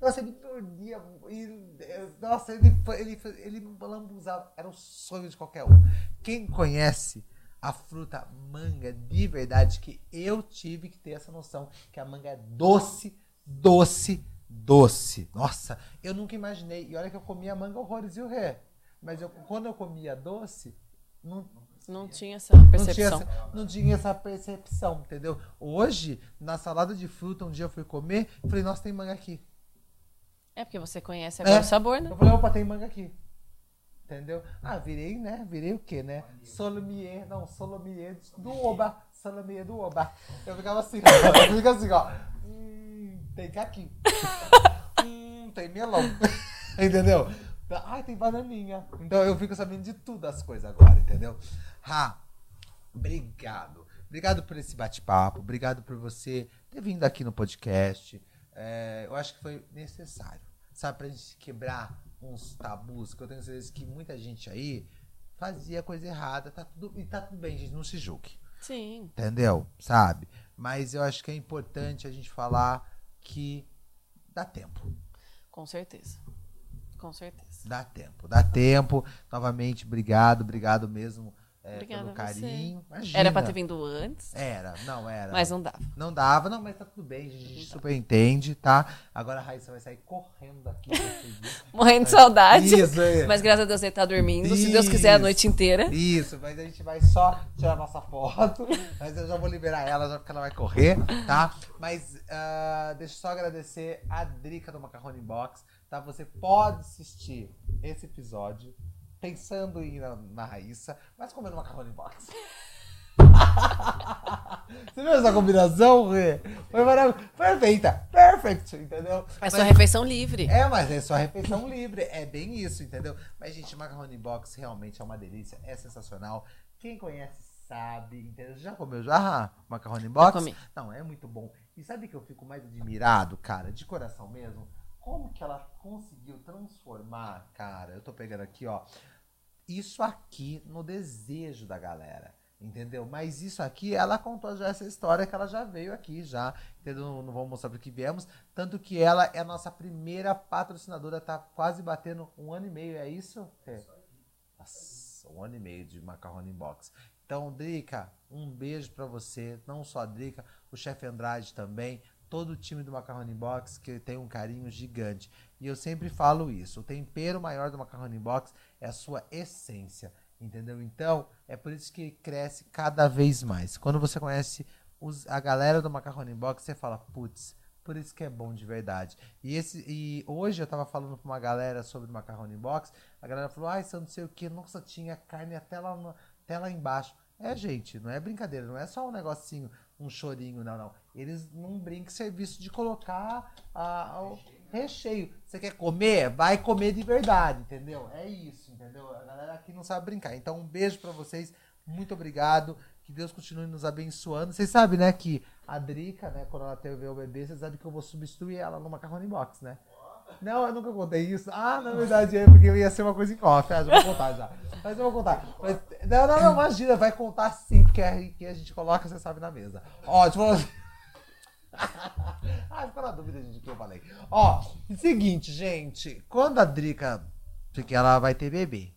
Nossa, ele mordia. e, eh, Nossa, ele, ele, ele lambuzava. Era o sonho de qualquer um. Quem conhece a fruta manga de verdade, que eu tive que ter essa noção, que a manga é doce, doce, doce. Nossa, eu nunca imaginei. E olha que eu comia manga horrores, viu, Rê? Mas eu, quando eu comia doce, não, Não tinha essa não tinha, percepção. essa, não tinha essa percepção, entendeu? Hoje, na salada de fruta, um dia eu fui comer, falei, nossa, tem manga aqui. É porque você conhece agora É. o sabor, né? Eu falei, opa, tem manga aqui. Entendeu? Ah, virei, né? Virei o quê, né? Solomier, não, Solomier do Oba. Solomier do Oba. Eu ficava assim, ó. Eu ficava assim, ó. Hum, tem caqui. hum, tem melão. entendeu? Ai, tem bananinha. Então eu fico sabendo de tudo as coisas agora, entendeu? Ah, obrigado. Obrigado por esse bate-papo. Obrigado por você ter vindo aqui no podcast. É, eu acho que foi necessário. Sabe, pra gente quebrar uns tabus, que eu tenho certeza que muita gente aí fazia coisa errada. Tá tudo, e tá tudo bem, gente. Não se julgue. Sim. Entendeu? Sabe? Mas eu acho que é importante a gente falar que dá tempo. Com certeza. Com certeza. Dá tempo, dá tempo. Novamente, obrigado, obrigado mesmo é, Obrigada pelo carinho. Imagina. Era pra ter vindo antes, Era, não era. mas não dava. Não dava, não, mas tá tudo bem, a gente super entende, tá? Agora a Raíssa vai sair correndo ver. Morrendo de saudade. Isso, aí. Mas graças a Deus ele tá dormindo. Se Deus quiser, a Isso. noite inteira. Isso, mas a gente vai só tirar nossa foto. Mas eu já vou liberar ela, já porque ela vai correr, tá? Mas ah, deixa eu só agradecer a Drica do Macarrone Box, tá? Você pode assistir esse episódio pensando em ir na, na Raíssa, mas comendo Macarrone Box. Você viu essa combinação, Rê? Foi maravilhosa. Perfeita. Perfect, entendeu? É sua Mas- refeição livre. é, mas é só refeição livre. É bem isso, entendeu? Mas, gente, macarrone box realmente é uma delícia. É sensacional. Quem conhece sabe, entendeu? Já comeu já macarrone box? comi. Não, é muito bom. E sabe que eu fico mais admirado, cara, de coração mesmo? Como que ela conseguiu transformar, cara? Eu tô pegando aqui, ó. Isso aqui no desejo da galera. Entendeu? Mas isso aqui, ela contou já essa história que ela já veio aqui já. Entendeu? Não, não vou mostrar porque viemos. Tanto que ela é a nossa primeira patrocinadora, tá quase batendo um ano e meio, é isso? É. Nossa, um ano e meio de macarrone box. Então, Drica, um beijo pra você. Não só a Drica, o chefe Andrade também. Todo o time do Macarrone Box que tem um carinho gigante. E eu sempre falo isso. O tempero maior do Macarrone Box é a sua essência. Entendeu? Então, é por isso que cresce cada vez mais. Quando você conhece os- a galera do Macarrone Box, você fala, putz, por isso que é bom de verdade. E, esse, e hoje eu tava falando pra uma galera sobre o Macarrone Box, a galera falou, ai, você não sei o que, nossa, tinha carne até lá, até lá embaixo. É, gente, não é brincadeira, não é só um negocinho, um chorinho, não, não. Eles não brincam serviço de colocar a- o recheio. Você quer comer? Vai comer de verdade, entendeu? É isso, entendeu? A galera aqui não sabe brincar. Então, um beijo pra vocês, muito obrigado. Que Deus continue nos abençoando. Vocês sabem, né, que a Drica, né, quando ela teve o bebê, vocês sabem que eu vou substituir ela no macarrone box, né? Não, eu nunca contei isso. Ah, na verdade é porque ia ser uma coisa em off. Ah, já vou contar já. Mas eu vou contar. Mas, não, não, não, imagina, vai contar sim, porque é que a gente coloca, você sabe, na mesa. Ó, falar. ah, ficou na dúvida de que eu falei. Ó, seguinte, gente. Quando a Drica. Porque ela vai ter bebê.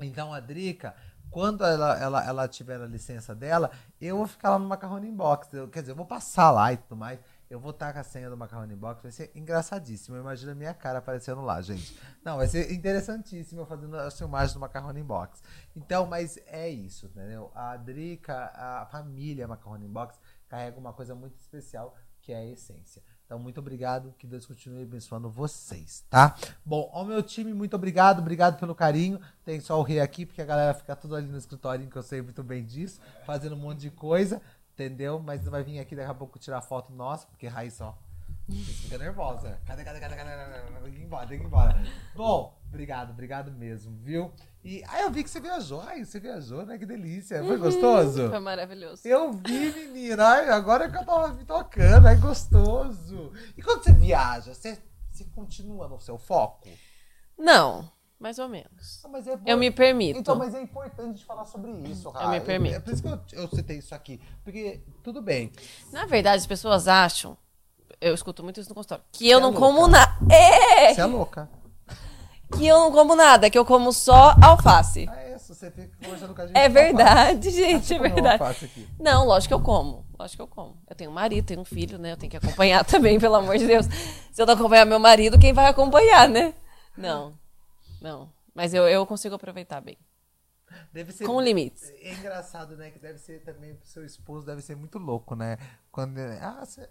Então a Drica, quando ela, ela, ela tiver a licença dela, eu vou ficar lá no Macarrone Box. Eu, quer dizer, eu vou passar lá e tudo mais. Eu vou estar com a senha do Macarrone Box. Vai ser engraçadíssimo. Imagina a minha cara aparecendo lá, gente. Não, vai ser interessantíssimo eu fazendo a filmagem do Macarrone Box. Então, mas é isso, entendeu? A Drica, a família Macarrone Box, carrega uma coisa muito especial, que é a essência. Então, muito obrigado. Que Deus continue abençoando vocês, tá? Bom, ao meu time, muito obrigado. Obrigado pelo carinho. Tem só o Rei aqui, porque a galera fica tudo ali no escritório, que eu sei muito bem disso, fazendo um monte de coisa, entendeu? Mas vai vir aqui daqui a pouco tirar foto nossa, porque Raíssa, ó, fica nervosa. Cadê, cadê, cadê, cadê? Tem que ir embora, tem que ir embora. Bom, obrigado, obrigado mesmo, viu? E aí eu vi que você viajou. Ai, você viajou, né? Que delícia. Foi gostoso? Foi maravilhoso. Eu vi, menina. Ai, agora que eu tava me tocando, é gostoso. E quando você viaja, você, você continua no seu foco? Não, mais ou menos. Ah, é. Eu me permito. Então, mas é importante falar sobre isso, Ra. me permito. É por isso que eu, eu citei isso aqui. Porque, tudo bem. Na verdade, as pessoas acham, eu escuto muito isso no consultório, que eu Você é não como louca. nada. É! Você é louca. Que eu não como nada, que eu como só alface. É isso, você fica conversando com a gente. É só verdade, fala. gente, é Você comeu verdade. Não, lógico que eu como. Lógico que eu como. Eu tenho um marido, tenho um filho, né? Eu tenho que acompanhar também, pelo amor de Deus. Se eu não acompanhar meu marido, quem vai acompanhar, né? Não. Não. Mas eu, eu consigo aproveitar bem. Deve ser, Com limites. É engraçado, né? Que deve ser também pro seu esposo, deve ser muito louco, né? Quando. Ah, você.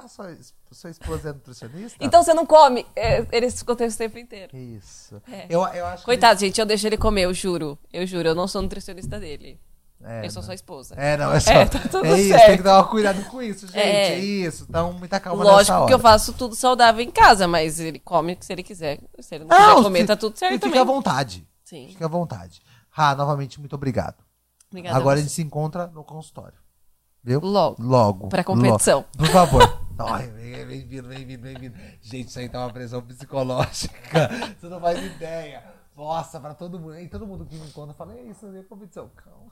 Ah, sua, sua esposa é nutricionista? Então você não come. É, escutam isso o tempo inteiro. Que isso. É. Eu, eu acho que Coitado, gente, eu deixo ele comer, eu juro. Eu juro, eu não sou nutricionista dele. É, eu sou né? sua esposa. É, não, é só. É, tá tudo é isso, certo. tem que dar um cuidado com isso, gente. É, É. isso. Então, muita calma Lógico nessa hora. que eu faço tudo saudável em casa, mas ele come se ele quiser. Se ele não, Não, quiser comer, fi- tá tudo certo também. à vontade. Sim. Fique à vontade. Rá, novamente, muito obrigado. Obrigada Agora a a gente se encontra no consultório. Viu? Logo. Logo. Pra competição. Logo. Por favor. Ai, Bem-vindo, bem-vindo, bem-vindo. Gente, isso aí tá uma pressão psicológica. Você não faz ideia. Nossa, pra todo mundo. E todo mundo que me encontra fala, é isso, é competição. Calma.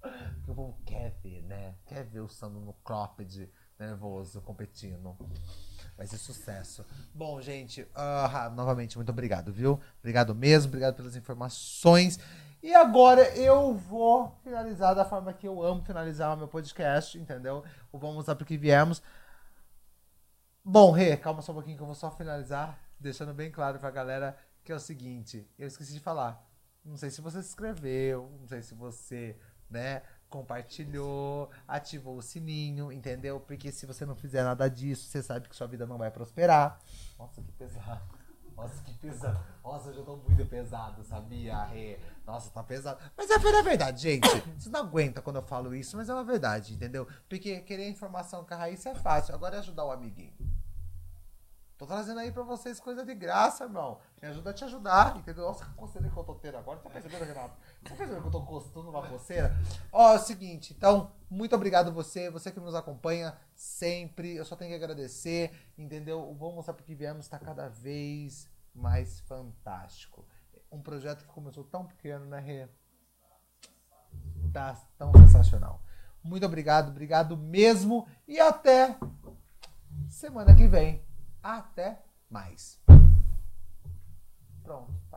Porque o povo quer ver, né? Quer ver o Sandro no cropped, nervoso, competindo. Vai ser sucesso. Bom, gente, ah, novamente, muito obrigado, viu? Obrigado mesmo, obrigado pelas informações. E agora eu vou finalizar da forma que eu amo finalizar o meu podcast, entendeu? O Vamos lá porque viemos. Bom, Rê, calma só um pouquinho que eu vou só finalizar, deixando bem claro pra galera que é o seguinte, eu esqueci de falar. Não sei se você se inscreveu, não sei se você, né, compartilhou, ativou o sininho, entendeu? Porque se você não fizer nada disso, você sabe que sua vida não vai prosperar. Nossa, que pesado. Nossa, que pesado. Nossa, eu já tô muito pesado, sabia? Rê? Nossa, tá pesado. Mas é pela verdade, gente. Você não aguenta quando eu falo isso, mas é uma verdade, entendeu? Porque querer informação com a Raíssa é fácil. Agora é ajudar o amiguinho. Tô trazendo aí pra vocês coisa de graça, irmão. Me ajuda a te ajudar, entendeu? Nossa, que coceira que eu tô tendo agora. Tá percebendo, Renato? Tá percebendo que eu tô gostando uma coceira? Ó, é o seguinte, então, muito obrigado você, você que nos acompanha sempre. Eu só tenho que agradecer, entendeu? O Vamos Mostrar Porque Viemos está cada vez mais fantástico. Um projeto que começou tão pequeno, né, Rê? Tá tão sensacional. Muito obrigado, obrigado mesmo. E até semana que vem. Até mais. Pronto. tá.